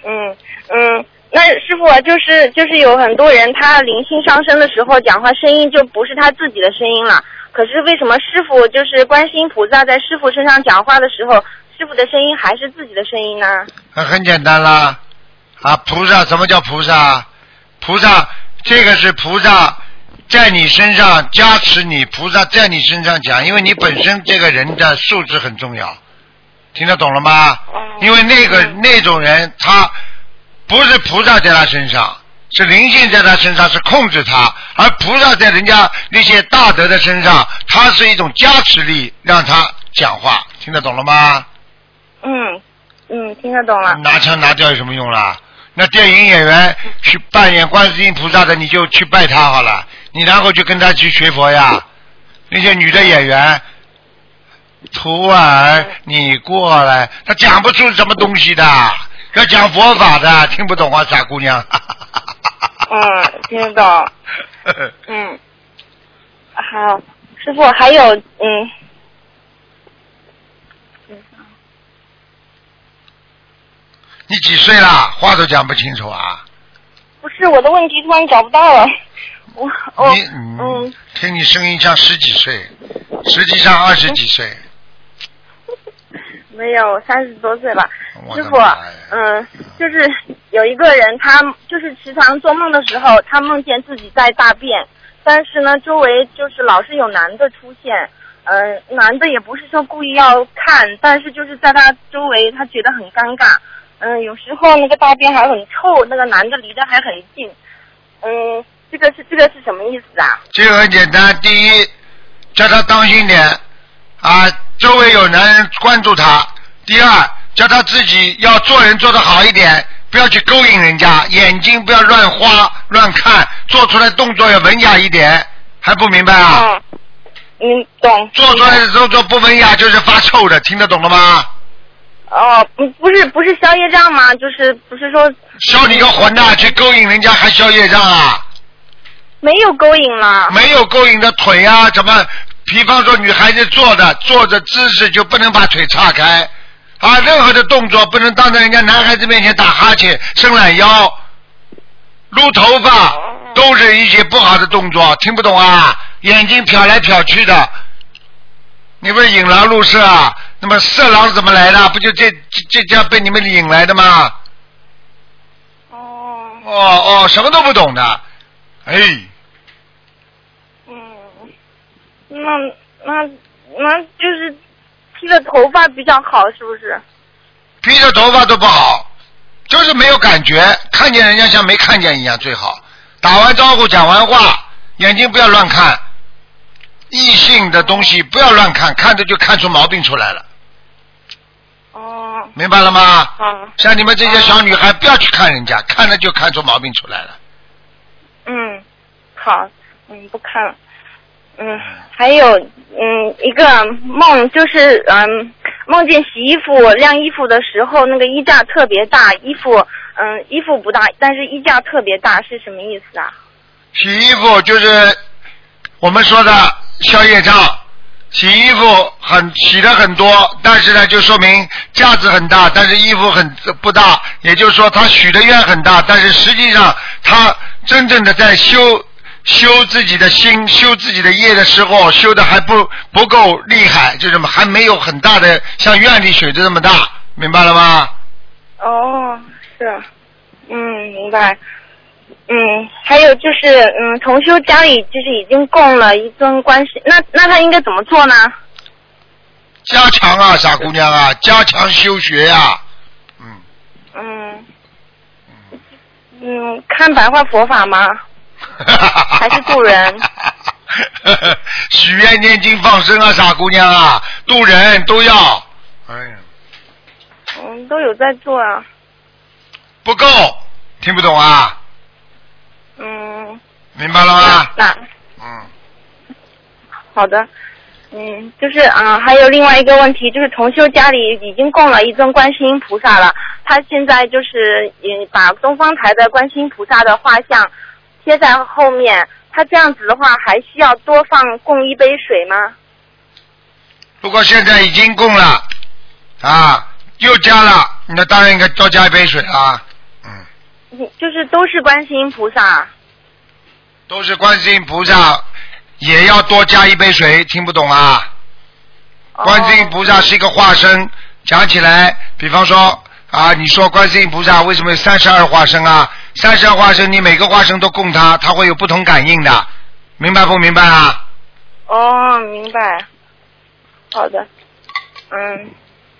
嗯。嗯，那师傅啊就是就是有很多人他灵性上升的时候讲话声音就不是他自己的声音了。可是为什么师傅就是观世音菩萨在师傅身上讲话的时候，师傅的声音还是自己的声音呢？那很简单啦，啊，菩萨什么叫菩萨？菩萨这个是菩萨在你身上加持你，菩萨在你身上讲，因为你本身这个人的素质很重要，听得懂了吗？因为那个那种人，他不是菩萨在他身上，是灵性在他身上，是控制他，而菩萨在人家那些大德的身上，他是一种加持力，让他讲话，听得懂了吗？嗯嗯，听得懂了。拿枪拿掉有什么用啦？那电影演员去扮演观世音菩萨的，你就去拜他好了，你然后就跟他去学佛呀。那些女的演员，徒儿，你过来，他讲不出什么东西的，要讲佛法的，听不懂啊，傻姑娘。嗯，听得到。嗯，好，师傅还有嗯。你几岁啦？话都讲不清楚啊！不是我的问题，突然找不到了。我我你嗯，听你声音像十几岁，实际上二十几岁。没有三十多岁吧，师傅嗯，就是有一个人，他就是时常做梦的时候，他梦见自己在大便，但是呢，周围就是老是有男的出现，嗯、男的也不是说故意要看，但是就是在他周围，他觉得很尴尬，嗯、有时候那个大便还很臭，那个男的离得还很近，嗯，这个是这个是什么意思啊？这个很简单，第一，叫他当心点啊，周围有男人关注他；第二，叫他自己要做人做得好一点，不要去勾引人家，眼睛不要乱花乱看，做出来动作要文雅一点，还不明白啊？嗯，懂。做出来的动作不文雅就是发臭的，听得懂了吗？哦，不不是不是消业障吗？就是不是说消你个魂呐、去勾引人家还消业障啊？没有勾引了？没有勾引的腿啊，怎么？比方说女孩子坐的坐着姿势就不能把腿岔开啊，任何的动作不能当着人家男孩子面前打哈欠、伸懒腰、撸头发，都是一些不好的动作，听不懂啊？眼睛瞟来瞟去的，你不是引狼入室啊？那么色狼怎么来的？不就这这这家被你们引来的吗？哦哦哦，什么都不懂的，哎。那那那就是披着头发比较好，是不是？披着头发都不好，就是没有感觉，看见人家像没看见一样最好。打完招呼讲完话，眼睛不要乱看，异性的东西不要乱看，看着就看出毛病出来了。哦。明白了吗？好。像你们这些小女孩，不要去看人家，看了就看出毛病出来了。嗯，好，嗯，不看了。嗯，还有嗯一个梦就是嗯梦见洗衣服晾衣服的时候，那个衣架特别大，衣服嗯衣服不大，但是衣架特别大，是什么意思啊？洗衣服就是我们说的消业障，洗衣服很洗的很多，但是呢，就说明架子很大，但是衣服很不大，也就是说他许的愿很大，但是实际上他真正的在修修自己的心、修自己的业的时候，修的还不不够厉害，就是还没有很大的像院里水的这么大，明白了吗？哦，是，嗯，明白。嗯，还有就是，嗯，同修家里就是已经供了一尊观世，那那他应该怎么做呢？加强啊，傻姑娘啊，加强修学呀、嗯嗯，嗯，看白话佛法吗？还是渡人？许愿、念经、放生啊，傻姑娘啊，渡人都要。哎呀，嗯，都有在做啊。不够，听不懂啊？嗯，明白了吗？那嗯，好的。嗯，就是啊、还有另外一个问题，就是同修家里已经供了一尊观世音菩萨了，他现在就是嗯把东方台的观世音菩萨的画像贴在后面，他这样子的话，还需要多放供一杯水吗？不过现在已经供了啊，又加了，那当然应该多加一杯水啊。嗯就是都是观世音菩萨。都是观世音菩萨，也要多加一杯水，听不懂啊？观世音菩萨是一个化身，讲起来，比方说啊，你说观世音菩萨为什么有三十二化身啊？三十二化身，你每个化身都供他，他会有不同感应的，明白不明白啊？哦，明白。好的，嗯，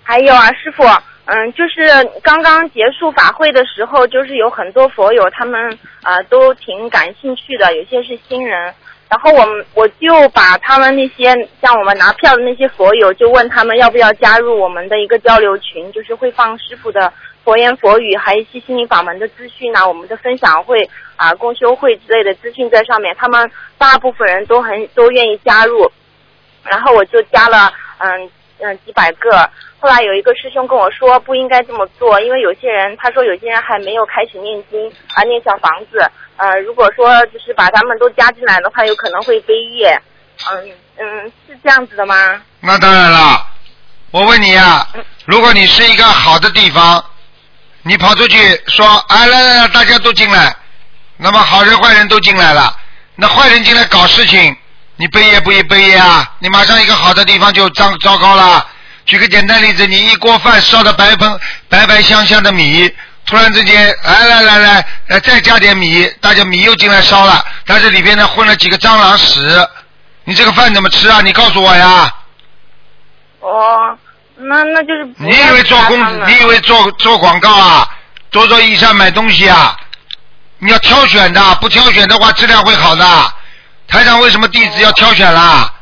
还有啊，师傅，嗯，就是刚刚结束法会的时候，就是有很多佛友他们啊、都挺感兴趣的，有些是新人。然后我们我就把他们那些像我们拿票的那些佛友，就问他们要不要加入我们的一个交流群，就是会放师傅的佛言佛语，还有一些心灵法门的资讯啊，我们的分享会啊、共修会之类的资讯在上面。他们大部分人都很都愿意加入，然后我就加了嗯嗯几百个。后来有一个师兄跟我说不应该这么做，因为有些人他说有些人还没有开始念经啊念小房子，呃如果说就是把他们都加进来的话，有可能会背业。嗯嗯，是这样子的吗？那当然了，我问你呀、如果你是一个好的地方，你跑出去说，哎来来来，大家都进来，那么好人坏人都进来了，那坏人进来搞事情，你背业不背业啊？你马上一个好的地方就糟糟糕了。举个简单例子，你一锅饭烧的白喷白白香香的米，突然之间，来来来来，再加点米，大家米又进来烧了，但是里边呢混了几个蟑螂屎，你这个饭怎么吃啊？你告诉我呀！哦，那那就是你以为做公你以为做做广告啊？做做衣裳买东西啊？你要挑选的，不挑选的话质量会好的。台长为什么弟子要挑选啦？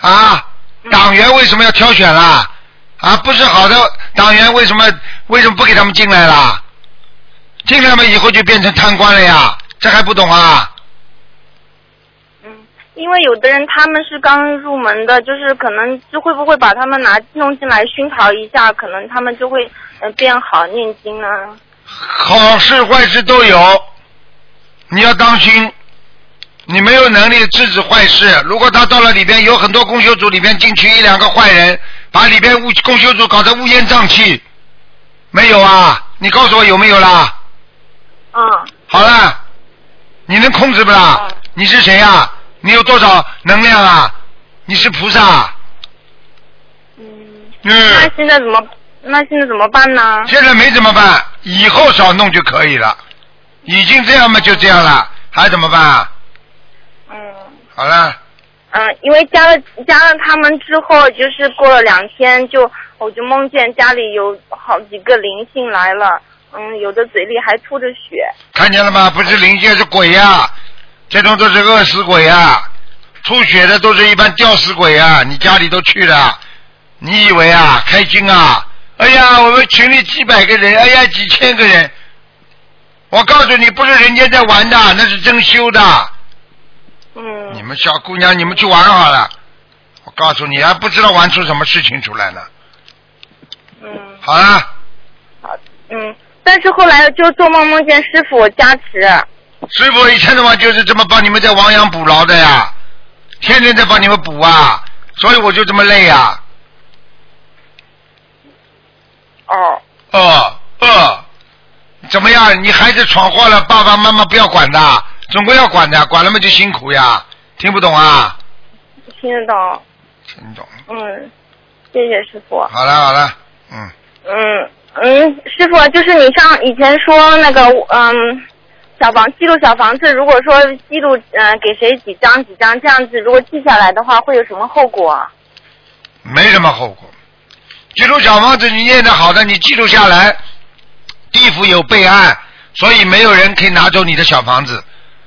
啊，党员为什么要挑选啦？啊，不是好的党员为什么为什么不给他们进来啦？进来嘛以后就变成贪官了呀？这还不懂啊？因为有的人他们是刚入门的，就是可能就会不会把他们拿弄进来熏陶一下，可能他们就会呃变好念经啊。好事坏事都有，你要当心。你没有能力制止坏事，如果他到了里边有很多公修组里边进去一两个坏人，把里边乌公修组搞得乌烟瘴气，没有啊？你告诉我有没有啦？嗯。好了，你能控制不啦？你是谁呀、你有多少能量啊？你是菩萨。嗯。那现在怎么？那现在怎么办呢？现在没怎么办，以后少弄就可以了。已经这样嘛，就这样了，还怎么办啊？嗯。好了，嗯，因为加了加了他们之后，就是过了两天就，我就梦见家里有好几个灵性来了，嗯，有的嘴里还吐着血。看见了吗？不是灵性是鬼呀、这种都是饿死鬼啊、吐血的都是一般吊死鬼啊、你家里都去了，你以为啊开心啊？哎呀，我们群里几百个人，哎呀几千个人，我告诉你，不是人家在玩的，那是真修的。嗯。你们小姑娘，你们去玩好了。我告诉你，还不知道玩出什么事情出来呢。嗯。好了，嗯，但是后来就做梦梦见师傅加持。师傅以前的话就是这么帮你们在亡羊补牢的呀，天天在帮你们补啊，所以我就这么累呀。哦。哦哦，怎么样？你孩子闯祸了，爸爸妈妈不要管的，总归要管的，管了嘛就辛苦呀。听不懂啊？听得懂。听懂。嗯，谢谢师傅。好了好了，嗯，嗯嗯，师傅，就是你上以前说那个嗯，小房记录小房子，如果说记录嗯、呃、给谁几张几张这样子，如果记下来的话，会有什么后果？没什么后果。记录小房子你念的好的，你记录下来，地府有备案，所以没有人可以拿走你的小房子。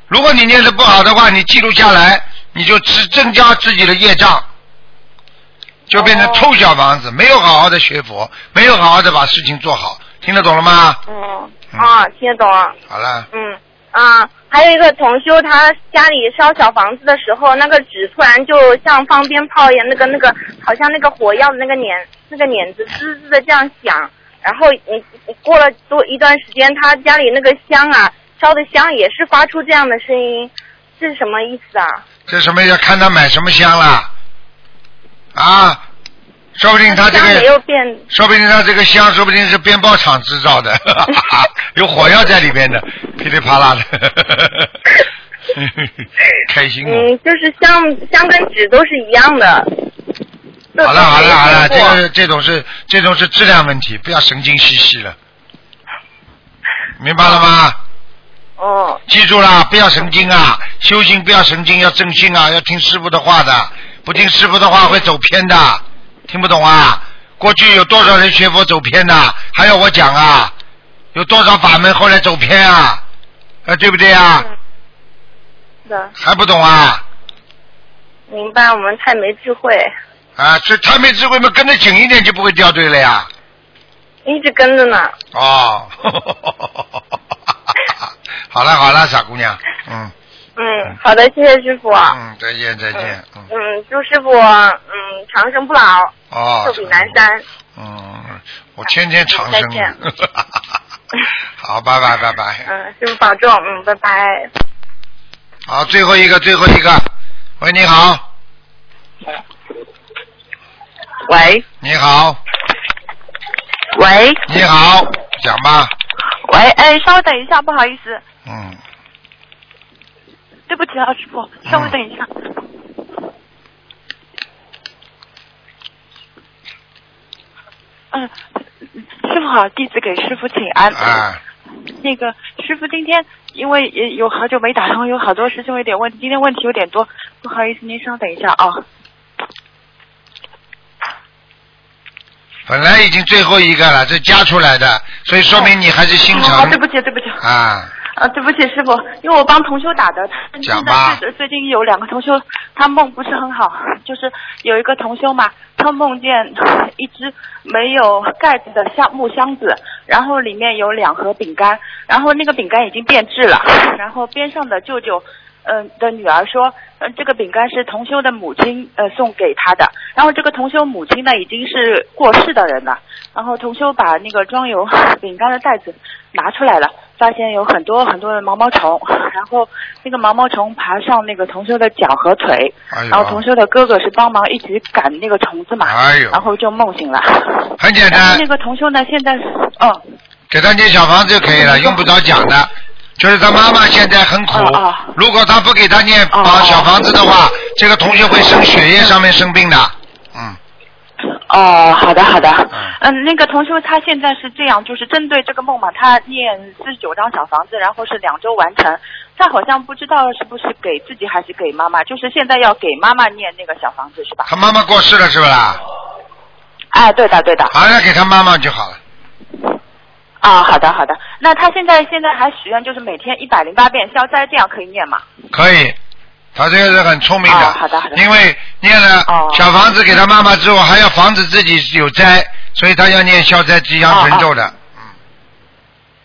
如果你念的不好的话，你记录下来，你就只增加自己的业障，就变成臭小房子，没有好好的学佛，没有好好的把事情做好，听得懂了吗？嗯啊，听得懂。好了，嗯啊，还有一个同修，他家里烧小房子的时候，那个纸突然就像放鞭炮一样，那个那个好像那个火药的那个捻那个捻子滋滋的这样响，然后你你过了多一段时间，他家里那个香啊烧的香也是发出这样的声音，这是什么意思啊？这什么要看他买什么香了啊？说不定他这个，有变，说不定他这个香，说不定是鞭炮厂制造的，有火药在里边的，噼里啪啦的，开心哦。嗯，就是香香跟纸都是一样的。好了好了好了，这个个这种是这种是质量问题，不要神经兮兮了，明白了吗？哦。记住了，不要神经啊！修行不要神经，要正心啊，要听师傅的话的，不听师傅的话会走偏的，听不懂啊？过去有多少人学佛走偏的？还要我讲啊？有多少法门后来走偏啊？啊，对不对啊？是的，还不懂啊？明白，我们太没智慧，啊，这太没智慧嘛，跟得紧一点就不会掉队了呀。一直跟着呢。哦，好了好了，傻姑娘，嗯嗯，好的，谢谢师傅。嗯，再见再见，嗯嗯，祝师傅嗯长生不老，哦，寿比南山。嗯，我天天长生再见。好，拜拜拜拜。嗯，师傅保重，嗯，拜拜。好，最后一个最后一个，喂，你好，喂你好，喂你好，讲吧，喂，哎，稍微等一下，不好意思，嗯，对不起啊，师傅，稍微等一下。嗯，师傅好，弟子给师傅请安。啊，那个师傅今天因为也有好久没打通，有好多师兄有点问题，今天问题有点多，不好意思，您稍等一下啊。本来已经最后一个了，这加出来的，所以说明你还是心哦，对不起，对不起。啊，啊，对不起，师傅，因为我帮同修打的，他讲吧最最近有两个同修，他梦不是很好，就是有一个同修嘛，他梦见一只没有盖子的箱木箱子，然后里面有两盒饼干，然后那个饼干已经变质了，然后边上的舅舅。嗯、的女儿说，嗯、这个饼干是同修的母亲呃送给他的，然后这个同修母亲呢已经是过世的人了，然后同修把那个装有饼干的袋子拿出来了，发现有很多很多的毛毛虫，然后那个毛毛虫爬上那个同修的脚和腿，哎然后同修的哥哥是帮忙一起赶那个虫子嘛，哎呦。然后就梦醒了。很简单。那，个同修呢现在是，哦，给他念小房子就可以了，用不着讲的。就是他妈妈现在很苦，如果他不给他念房小房子的话，这个同学会生血液上面生病的。嗯哦，好的好的，嗯，那个同学他现在是这样，就是针对这个梦嘛，他念四十九张小房子，然后是两周完成。他好像不知道是不是给自己还是给妈妈，就是现在要给妈妈念那个小房子是吧？他妈妈过世了是不啦？哎，对的对的。好，那给他妈妈就好了。啊，好的好的。那他现在现在还许愿，就是每天一百零八遍消灾，这样可以念吗？可以，他这个人很聪明的，哦好的好的因为念了小房子给他妈妈之后，还要防止自己有灾，所以他要念消灾吉祥神咒的。嗯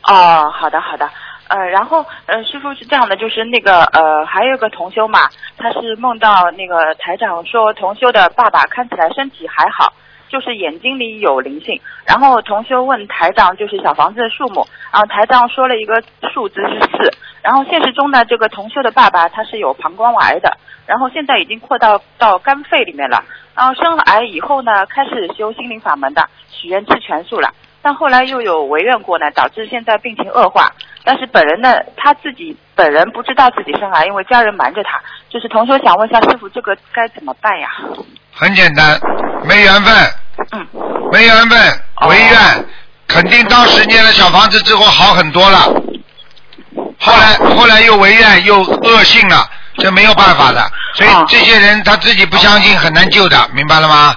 哦，好的好的。呃，然后呃，师傅是这样的，就是那个呃，还有个同修嘛，他是梦到那个台长说同修的爸爸看起来身体还好，就是眼睛里有灵性。然后同修问台长就是小房子的数目，然后台长说了一个数字是四。然后现实中呢，这个同修的爸爸他是有膀胱癌的，然后现在已经扩到到肝肺里面了。然后生了癌以后呢，开始修心灵法门的，许愿吃全素了。但后来又有违愿过呢，导致现在病情恶化。但是本人呢，他自己本人不知道自己生癌，因为家人瞒着他。就是同学想问一下师傅，这个该怎么办呀？很简单，没缘分，嗯，没缘分，违愿，肯定当时念了小房子之后好很多了，后来后来又违愿又恶性了，这没有办法的，所以这些人他自己不相信很难救的，明白了吗？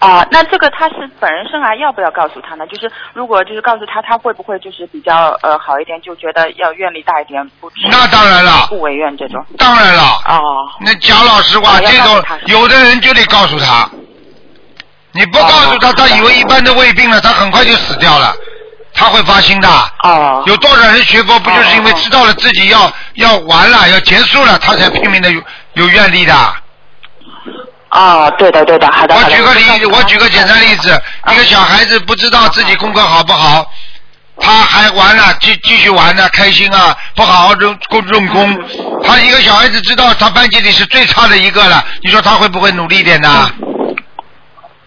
啊，那这个他是本人生癌，要不要告诉他呢？就是如果就是告诉他，他会不会就是比较呃好一点，就觉得要愿力大一点，不那当然了不违愿这种。当然了，哦，那讲老实话，哦这种有的人就得告诉他，你不告诉他，他以为一般的胃病了，他很快就死掉了，他会发心的。哦。有多少人学佛不就是因为知道了自己要要完了要结束了，他才拼命的有有愿力的？哦，对的对的，好的。我举个例，我举个简单例子，一个小孩子不知道自己功课好不好，他还玩了，继继续玩呢，开心啊，不好好用功用功。他一个小孩子知道他班级里是最差的一个了，你说他会不会努力一点呢？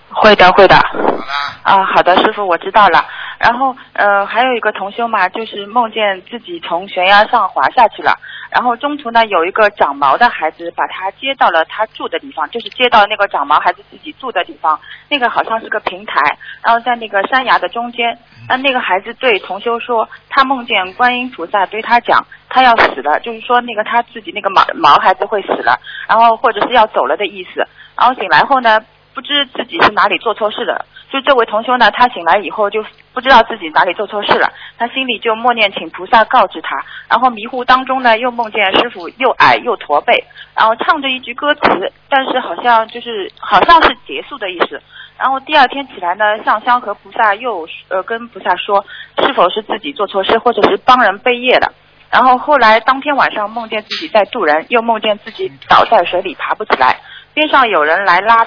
会的，会的。啊，好的，师傅，我知道了。然后，呃，还有一个同修嘛，就是梦见自己从悬崖上滑下去了。然后中途呢，有一个长毛的孩子把他接到了他住的地方，就是接到那个长毛孩子自己住的地方。那个好像是个平台，然后在那个山崖的中间。那那个孩子对同修说，他梦见观音菩萨对他讲，他要死了，就是说那个他自己那个毛毛孩子会死了，然后或者是要走了的意思。然后醒来后呢，不知自己是哪里做错事了。就这位同修呢，他醒来以后就不知道自己哪里做错事了，他心里就默念请菩萨告知他，然后迷糊当中呢，又梦见师傅又矮又驼背，然后唱着一句歌词，但是好像就是好像是结束的意思。然后第二天起来呢，上香和菩萨又呃跟菩萨说，是否是自己做错事，或者是帮人背业了。然后后来当天晚上梦见自己在渡人，又梦见自己倒在水里爬不起来，边上有人来拉，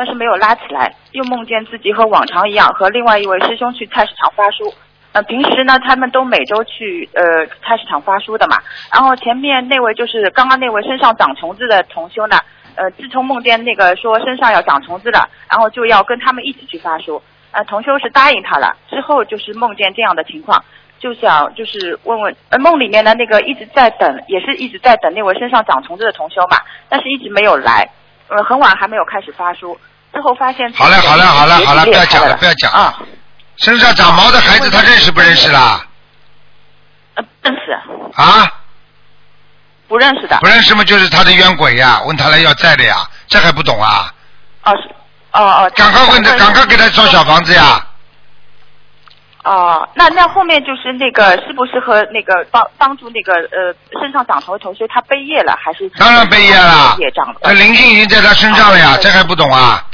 但是没有拉起来，又梦见自己和往常一样和另外一位师兄去菜市场发书。呃，平时呢，他们都每周去呃菜市场发书的嘛。然后前面那位就是刚刚那位身上长虫子的同修呢，呃，自从梦见那个说身上要长虫子了，然后就要跟他们一起去发书。呃，同修是答应他了，之后就是梦见这样的情况，就想就是问问，呃，梦里面的那个一直在等，也是一直在等那位身上长虫子的同修嘛，但是一直没有来，呃，很晚还没有开始发书，之后发现好了好了好了好了，不要讲了不要讲啊。身上长毛的孩子，他认识不认识啦？呃，认识，啊？不认识的。不认识嘛，就是他的冤鬼呀，问他来要债的呀，这还不懂啊？哦是，哦哦。赶快问他，赶快给他造小房子呀！哦，那那后面就是那个是不是和那个帮帮助那个呃身上长头的同学他背业了，还是当然背业了业障了。这灵性已经在他身上了呀，这还不懂啊？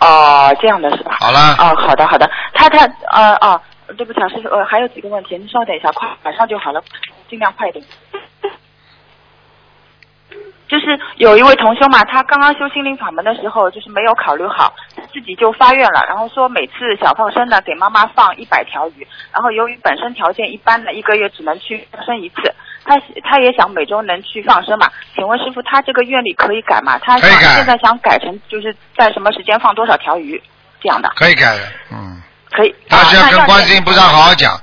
哦，这样的是吧？好了。哦，好的好的，他他呃哦，对不起啊，师傅，呃还有几个问题，您稍等一下，快马上就好了，尽量快一点。就是有一位同修嘛，他刚刚修心灵法门的时候，就是没有考虑好，自己就发愿了，然后说每次小放生呢给妈妈放一百条鱼，然后由于本身条件一般呢，一个月只能去放生一次，他他也想每周能去放生嘛，请问师傅，他这个愿力可以改吗？他想现在想改成就是在什么时间放多少条鱼这样的？可以改的，嗯。可以。他是要跟观世音菩萨好好讲，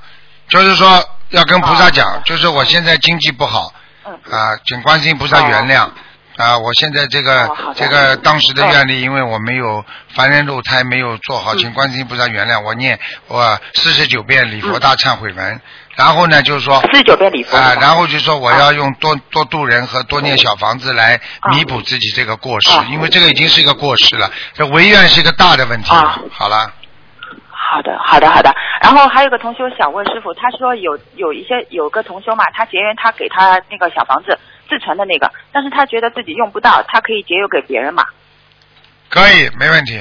就是说要跟菩萨讲，就是我现在经济不好，啊，请观世音菩萨原谅。啊，我现在这个、这个当时的愿力，因为我没有凡人肉胎没有做好，请观世音菩萨原谅我念我四十九遍礼佛大忏悔文，然后呢就是说四十九遍礼佛啊，然后就说我要用多多度人和多念小房子来弥补自己这个过失，因为这个已经是一个过失了，这违愿是一个大的问题了。好了。好的，好的，好的。然后还有个同修想问师傅，他说有有一些有个同修嘛，他结缘他给他那个小房子自存的那个，但是他觉得自己用不到，他可以节约给别人嘛？可以，没问题。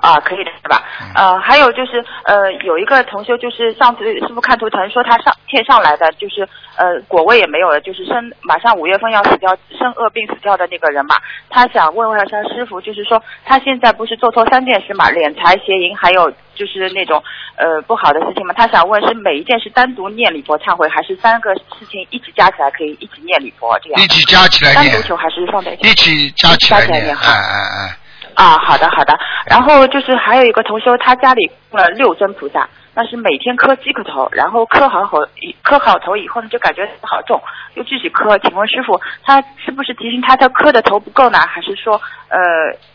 啊，可以的是吧？呃，还有就是呃，有一个同修，就是上次师傅看图腾说他上欠上来的，就是呃果位也没有了，就是生马上五月份要死掉，生恶病死掉的那个人嘛。他想问问一下师傅，就是说他现在不是做错三件事嘛，敛财、邪淫，还有就是那种呃不好的事情嘛。他想问是每一件事单独念礼佛忏悔，还是三个事情一起加起来可以一起念礼佛这样？一起加起来念单独求还是放在一起？一起加起来念，哎哎哎。啊，好的好的，然后就是还有一个同修，他家里供了六尊菩萨，那是每天磕几个头，然后磕好后磕好头以后呢，就感觉好重，又继续磕。请问师傅，他是不是提醒他他磕的头不够呢？还是说呃，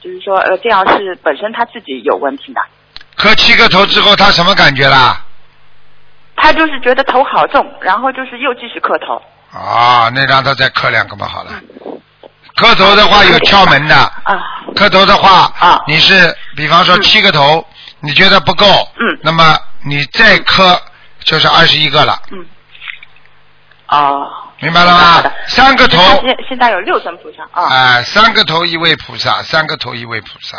就是说呃，这样是本身他自己有问题的？磕七个头之后，他什么感觉啦？他就是觉得头好重，然后就是又继续磕头。啊，那让他再磕两个嘛，好了。磕头的话有窍门的，磕头的话，啊你是比方说七个头，你觉得不够，嗯那么你再磕就是二十一个了。嗯。哦。明白了吗？三个头。现现在有六尊菩萨啊。哎，三个头一位菩萨，三个头一位菩萨。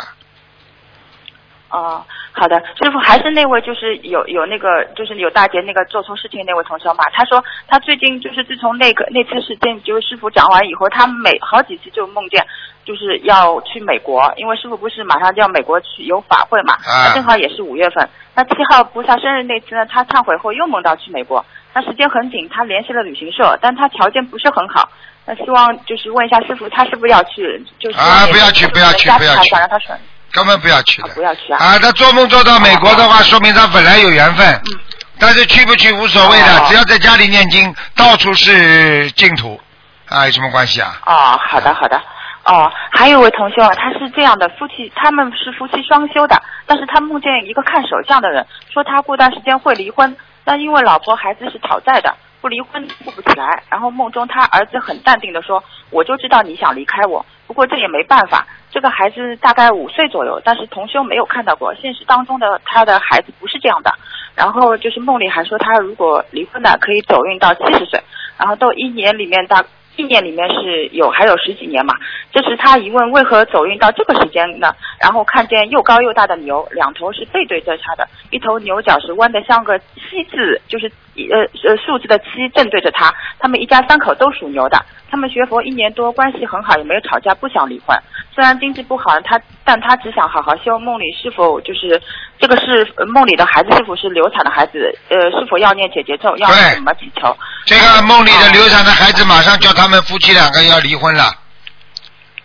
哦，好的，师傅还是那位，就是有有那个，就是有大姐那个做错事情那位同学嘛。他说他最近就是自从那个那次事件，就是师傅讲完以后，他每好几次就梦见就是要去美国，因为师傅不是马上就要美国去有法会嘛，他正好也是五月份。那七号菩萨生日那次呢，他忏悔后又梦到去美国，他时间很紧，他联系了旅行社，但他条件不是很好，那希望就是问一下师傅，他是不是要去？就是啊，不要去，不要去，不要去。想让他选。根本不要去的，不要去啊！啊，他做梦做到美国的话，说明他本来有缘分。嗯。但是去不去无所谓的，只要在家里念经，到处是净土，啊，有什么关系啊？哦，好的好的。哦，还有位同修啊，他是这样的，夫妻他们是夫妻双修的，但是他梦见一个看手相的人，说他过段时间会离婚，但因为老婆孩子是讨债的，不离婚富不起来。然后梦中他儿子很淡定的说：“我就知道你想离开我，不过这也没办法。”这个孩子大概五岁左右，但是同修没有看到过。现实当中的他的孩子不是这样的。然后就是梦里还说，他如果离婚了，可以走运到七十岁。然后到一年里面大。一年里面是有还有十几年嘛，这是他疑问为何走运到这个时间呢？然后看见又高又大的牛，两头是背对着他的，一头牛角是弯的像个七字，就是呃呃数字的七正对着他。他们一家三口都属牛的，他们学佛一年多，关系很好，也没有吵架，不想离婚。虽然经济不好，他但他只想好好修。梦里是否就是这个是梦里的孩子？是否是流产的孩子？呃，是否要念姐姐咒？要怎么祈求？这个梦里的流产的孩子，马上叫他们夫妻两个要离婚了。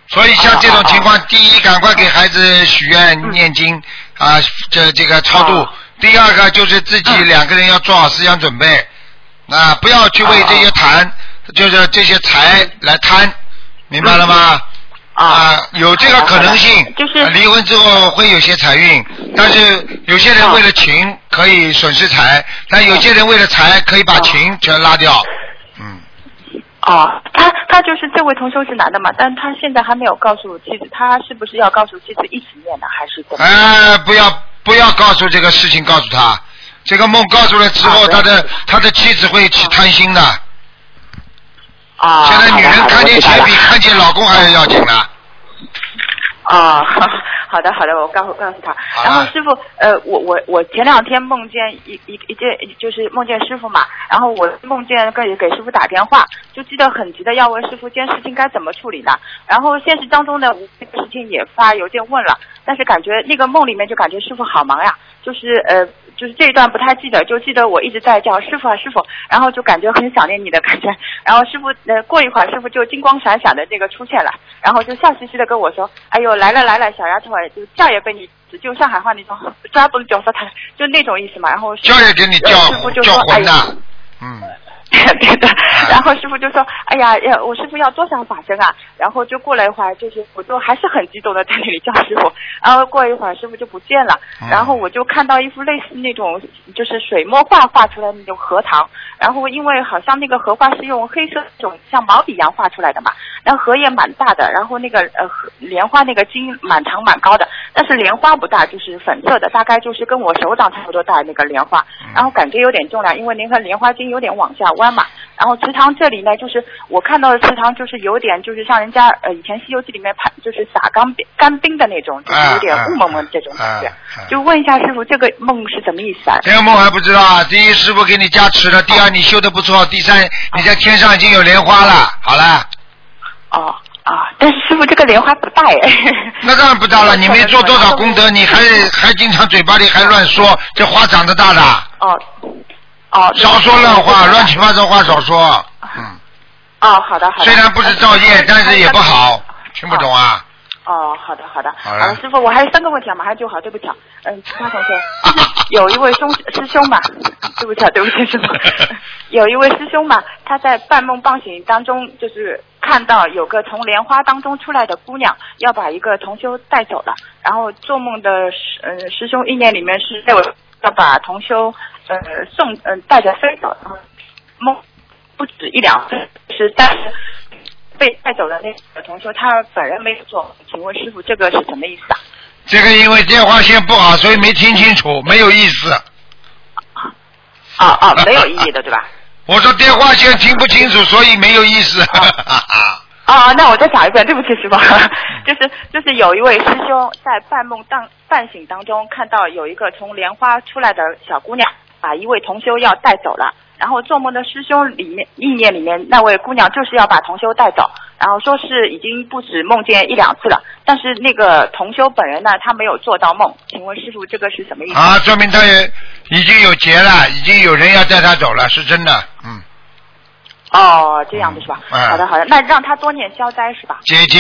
所以像这种情况，第一，赶快给孩子许愿念经啊，这这个超度。第二个就是自己两个人要做好思想准备，啊，不要去为这些谈，就是这些财来贪，明白了吗？啊，有这个可能性，就是离婚之后会有些财运，但是有些人为了情可以损失财，但有些人为了财可以把情全拉掉，嗯。哦，他他就是这位同修是男的嘛，但他现在还没有告诉妻子，他是不是要告诉妻子一起念呢，还是怎么？哎，不要不要告诉这个事情，告诉他这个梦告诉了之后，他的他的妻子会起贪心的。啊，现在女人看见钱比看见老公还要要紧呢。啊，好的好的，我告告诉他。然后师傅，呃，我我我前两天梦见一一一件，就是梦见师傅嘛。然后我梦见给给师傅打电话，就记得很急的要问师傅，这件事情该怎么处理呢？然后现实当中呢这个事情也发邮件问了，但是感觉那个梦里面就感觉师傅好忙呀，就是呃。就是这一段不太记得，就记得我一直在叫师傅啊师傅，然后就感觉很想念你的感觉。然后师傅呃过一会儿师傅就金光闪闪的这个出现了，然后就笑嘻嘻的跟我说：“哎呦来了来了，小丫头，就叫也被你就上海话那种抓不住脚说他就那种意思嘛。”然后叫也给你叫师傅就说：“哎呀，嗯。”对的，然后师傅就说：“哎呀，要我师傅要多想法身啊！”然后就过了一会儿，就是我就还是很激动的在那里叫师傅。然后过一会儿师傅就不见了，然后我就看到一幅类似那种就是水墨画画出来的那种荷塘。然后因为好像那个荷花是用黑色那种像毛笔一样画出来的嘛，然后荷叶蛮大的，然后那个呃莲花那个茎蛮长蛮高的。但是莲花不大，就是粉色的，大概就是跟我手掌差不多大的那个莲花，嗯然后感觉有点重量，因为那个莲花茎有点往下弯嘛。然后池塘这里呢，就是我看到的池塘就是有点就是像人家呃以前《西游记》里面拍就是撒干冰干冰的那种，就是有点雾蒙蒙这种感觉。就问一下师傅，这个梦是什么意思啊？这个梦还不知道啊。第一，师傅给你加持了；第二，你修的不错；第三，你在天上已经有莲花了。好了。哦啊，但是师傅这个莲花不大哎。那当然不大了，你没做多少功德，你还还经常嘴巴里还乱说，这花长得大的。哦哦。少说乱话，乱七八糟话少说。嗯哦，好的好的。虽然不是造业，但是也不好，听不懂啊？哦，好的好的。好了师傅，我还有三个问题啊，马上就好，对不起啊。嗯，其他同学，有一位兄师兄吧，对不起啊，对不起师傅，有一位师兄嘛，他在半梦半醒当中，就是看到有个从莲花当中出来的姑娘，要把一个同修带走了，然后做梦的师嗯师兄意念里面是认为要把同修呃送嗯、呃、带着飞走，然后梦不止一两次，是但是。被带走的那个同学，他本人没有做，请问师傅这个是什么意思啊？这个因为电话线不好，所以没听清楚，没有意思。啊啊，没有意义的对吧？我说电话线听不清楚，所以没有意思。啊哦，那我再讲一遍，对不起师傅，就是就是有一位师兄在半梦当半醒当中看到有一个从莲花出来的小姑娘，把一位同修要带走了。然后做梦的师兄里面意念里面那位姑娘就是要把同修带走，然后说是已经不止梦见一两次了，但是那个同修本人呢，他没有做到梦，请问师傅这个是什么意思？啊，说明他也已经有结了，已经有人要带他走了，是真的，嗯。哦，这样的是吧？嗯好的好的，那让他多念消灾是吧？姐姐，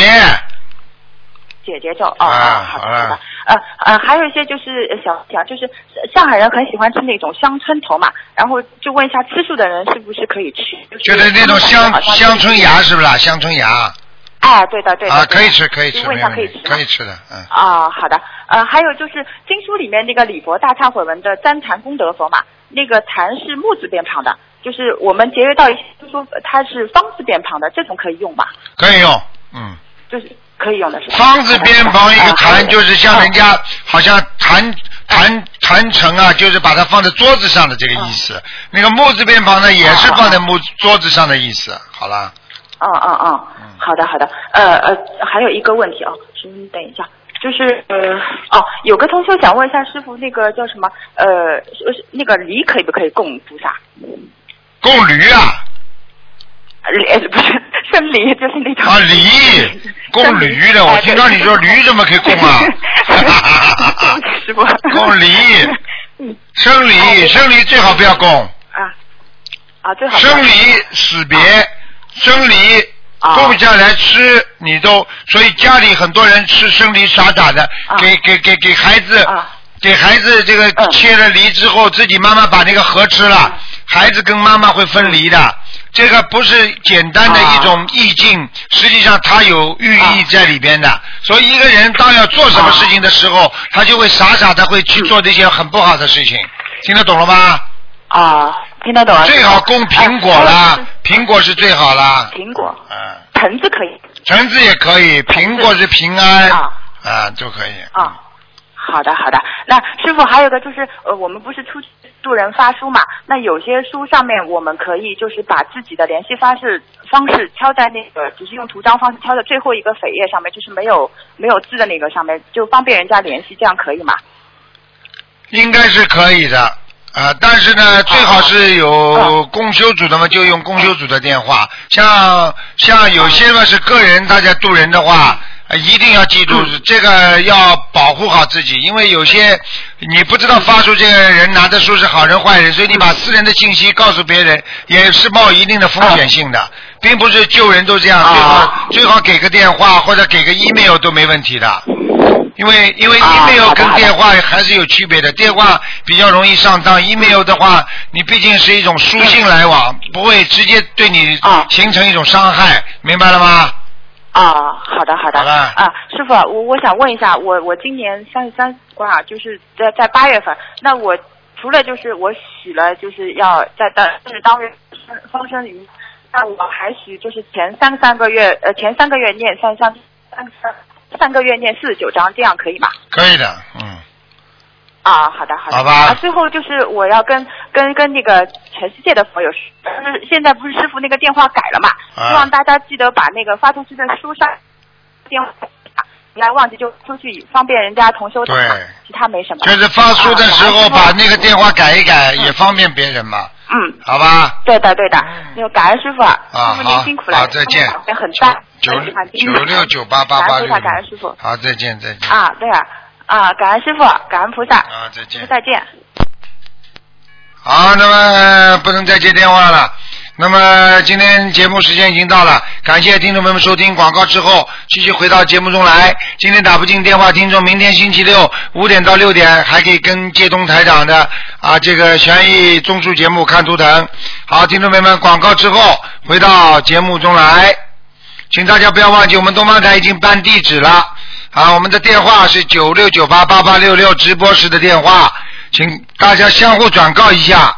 姐姐咒哦，啊好的好的，呃呃，还有一些就是呃小小就是上海人很喜欢吃那种香椿头嘛，然后就问一下吃素的人是不是可以吃？就是那种香香椿芽是不是啦？香椿芽哎，对的对的。啊，可以吃可以吃，就问一下可以吃可以吃的，嗯。啊，好的，呃，还有就是经书里面那个礼佛大忏悔文的旃檀功德佛嘛，那个檀是木字边旁的，就是我们节约到一些就说它是方字边旁的，这种可以用吧？可以用，嗯。就是可以用的是吧？方字边旁一个啊坛，就是像人家好像坛坛坛城啊，就是把它放在桌子上的这个意思。那个木字边旁呢，也是放在木桌子上的意思。好了，嗯嗯嗯，好的好的，呃呃，还有一个问题哦，请你等一下，就是呃哦，有个同学想问一下师傅，那个叫什么？呃是那个梨可以不可以供菩萨？供驴啊，梨呃不是生梨，就是那种啊梨，供 驴的，我听到你说驴怎么可以供啊？师傅，供梨，生梨，生梨最好不要供，啊啊最好生梨死别，生梨啊。供下来吃，你都所以家里很多人吃生梨傻傻的，啊。给给给给孩子。给孩子这个嗯。切了梨之后，自己妈妈把那个核吃了，孩子跟妈妈会分离的。这个不是简单的一种意境，实际上它有寓意在里边的。所以一个人当要做什么事情的时候，他就会傻傻的会去做这些很不好的事情。听得懂了吗？啊，听得懂了。最好供苹果啦，苹果是最好啦。苹果，嗯，橙子可以橙子也可以，苹果是平安啊啊，就可以。啊。好的，好的。那师傅还有个就是，呃，我们不是出去渡人发书嘛？那有些书上面我们可以就是把自己的联系方式方式敲在那个，只是用图章方式敲在最后一个扉页上面，就是没有没有字的那个上面，就方便人家联系，这样可以吗？应该是可以的。啊、但是呢，最好是有公修组的嘛，就用公修组的电话。像像有些嘛是个人，大家渡人的话，呃一定要记住这个要保护好自己，因为有些你不知道发出这个人拿的书是好人坏人，所以你把私人的信息告诉别人，也是冒一定的风险性的，并不是救人都这样，最好最好给个电话或者给个 email 都没问题的。因为因为 email 跟电话还是有区别的，电话比较容易上当，email 的话，你毕竟是一种书信来往，不会直接对你形成一种伤害，明白了吗？啊，好的好的。啊，师傅，我我想问一下，我我今年三十三关啊，就是在在八月份，那我除了就是我许了就是要在当就是当月方生鱼，那我还许就是前三三个月呃前三个月念三三三三三个月念四十九章，这样可以吗？可以的，嗯，啊，好的好的。好吧啊，最后就是我要跟跟跟那个全世界的朋友说，就是现在不是师傅那个电话改了嘛，啊希望大家记得把那个发出去的书上电话。不要忘记就出去，方便人家同修打。对，其他没什么。就是发书的时候啊把那个电话改一改，也方便别人嘛，嗯，好吧？对的对的，那个感恩师傅啊，啊师傅您辛苦了，好再见也很大，九六九八八八感恩师傅好，再见再见。啊，对啊啊，感恩师傅，感恩菩萨，啊，再见。再见。好，那么不能再接电话了。那么今天节目时间已经到了，感谢听众朋友们收听广告之后，继续回到节目中来。今天打不进电话，听众明天星期六五点到六点还可以跟接东台长的啊这个悬疑综述节目看图腾。好，听众朋友们，广告之后回到节目中来，请大家不要忘记我们东方台已经办地址了啊，我们的电话是九六九八八八六六直播时的电话，请大家相互转告一下。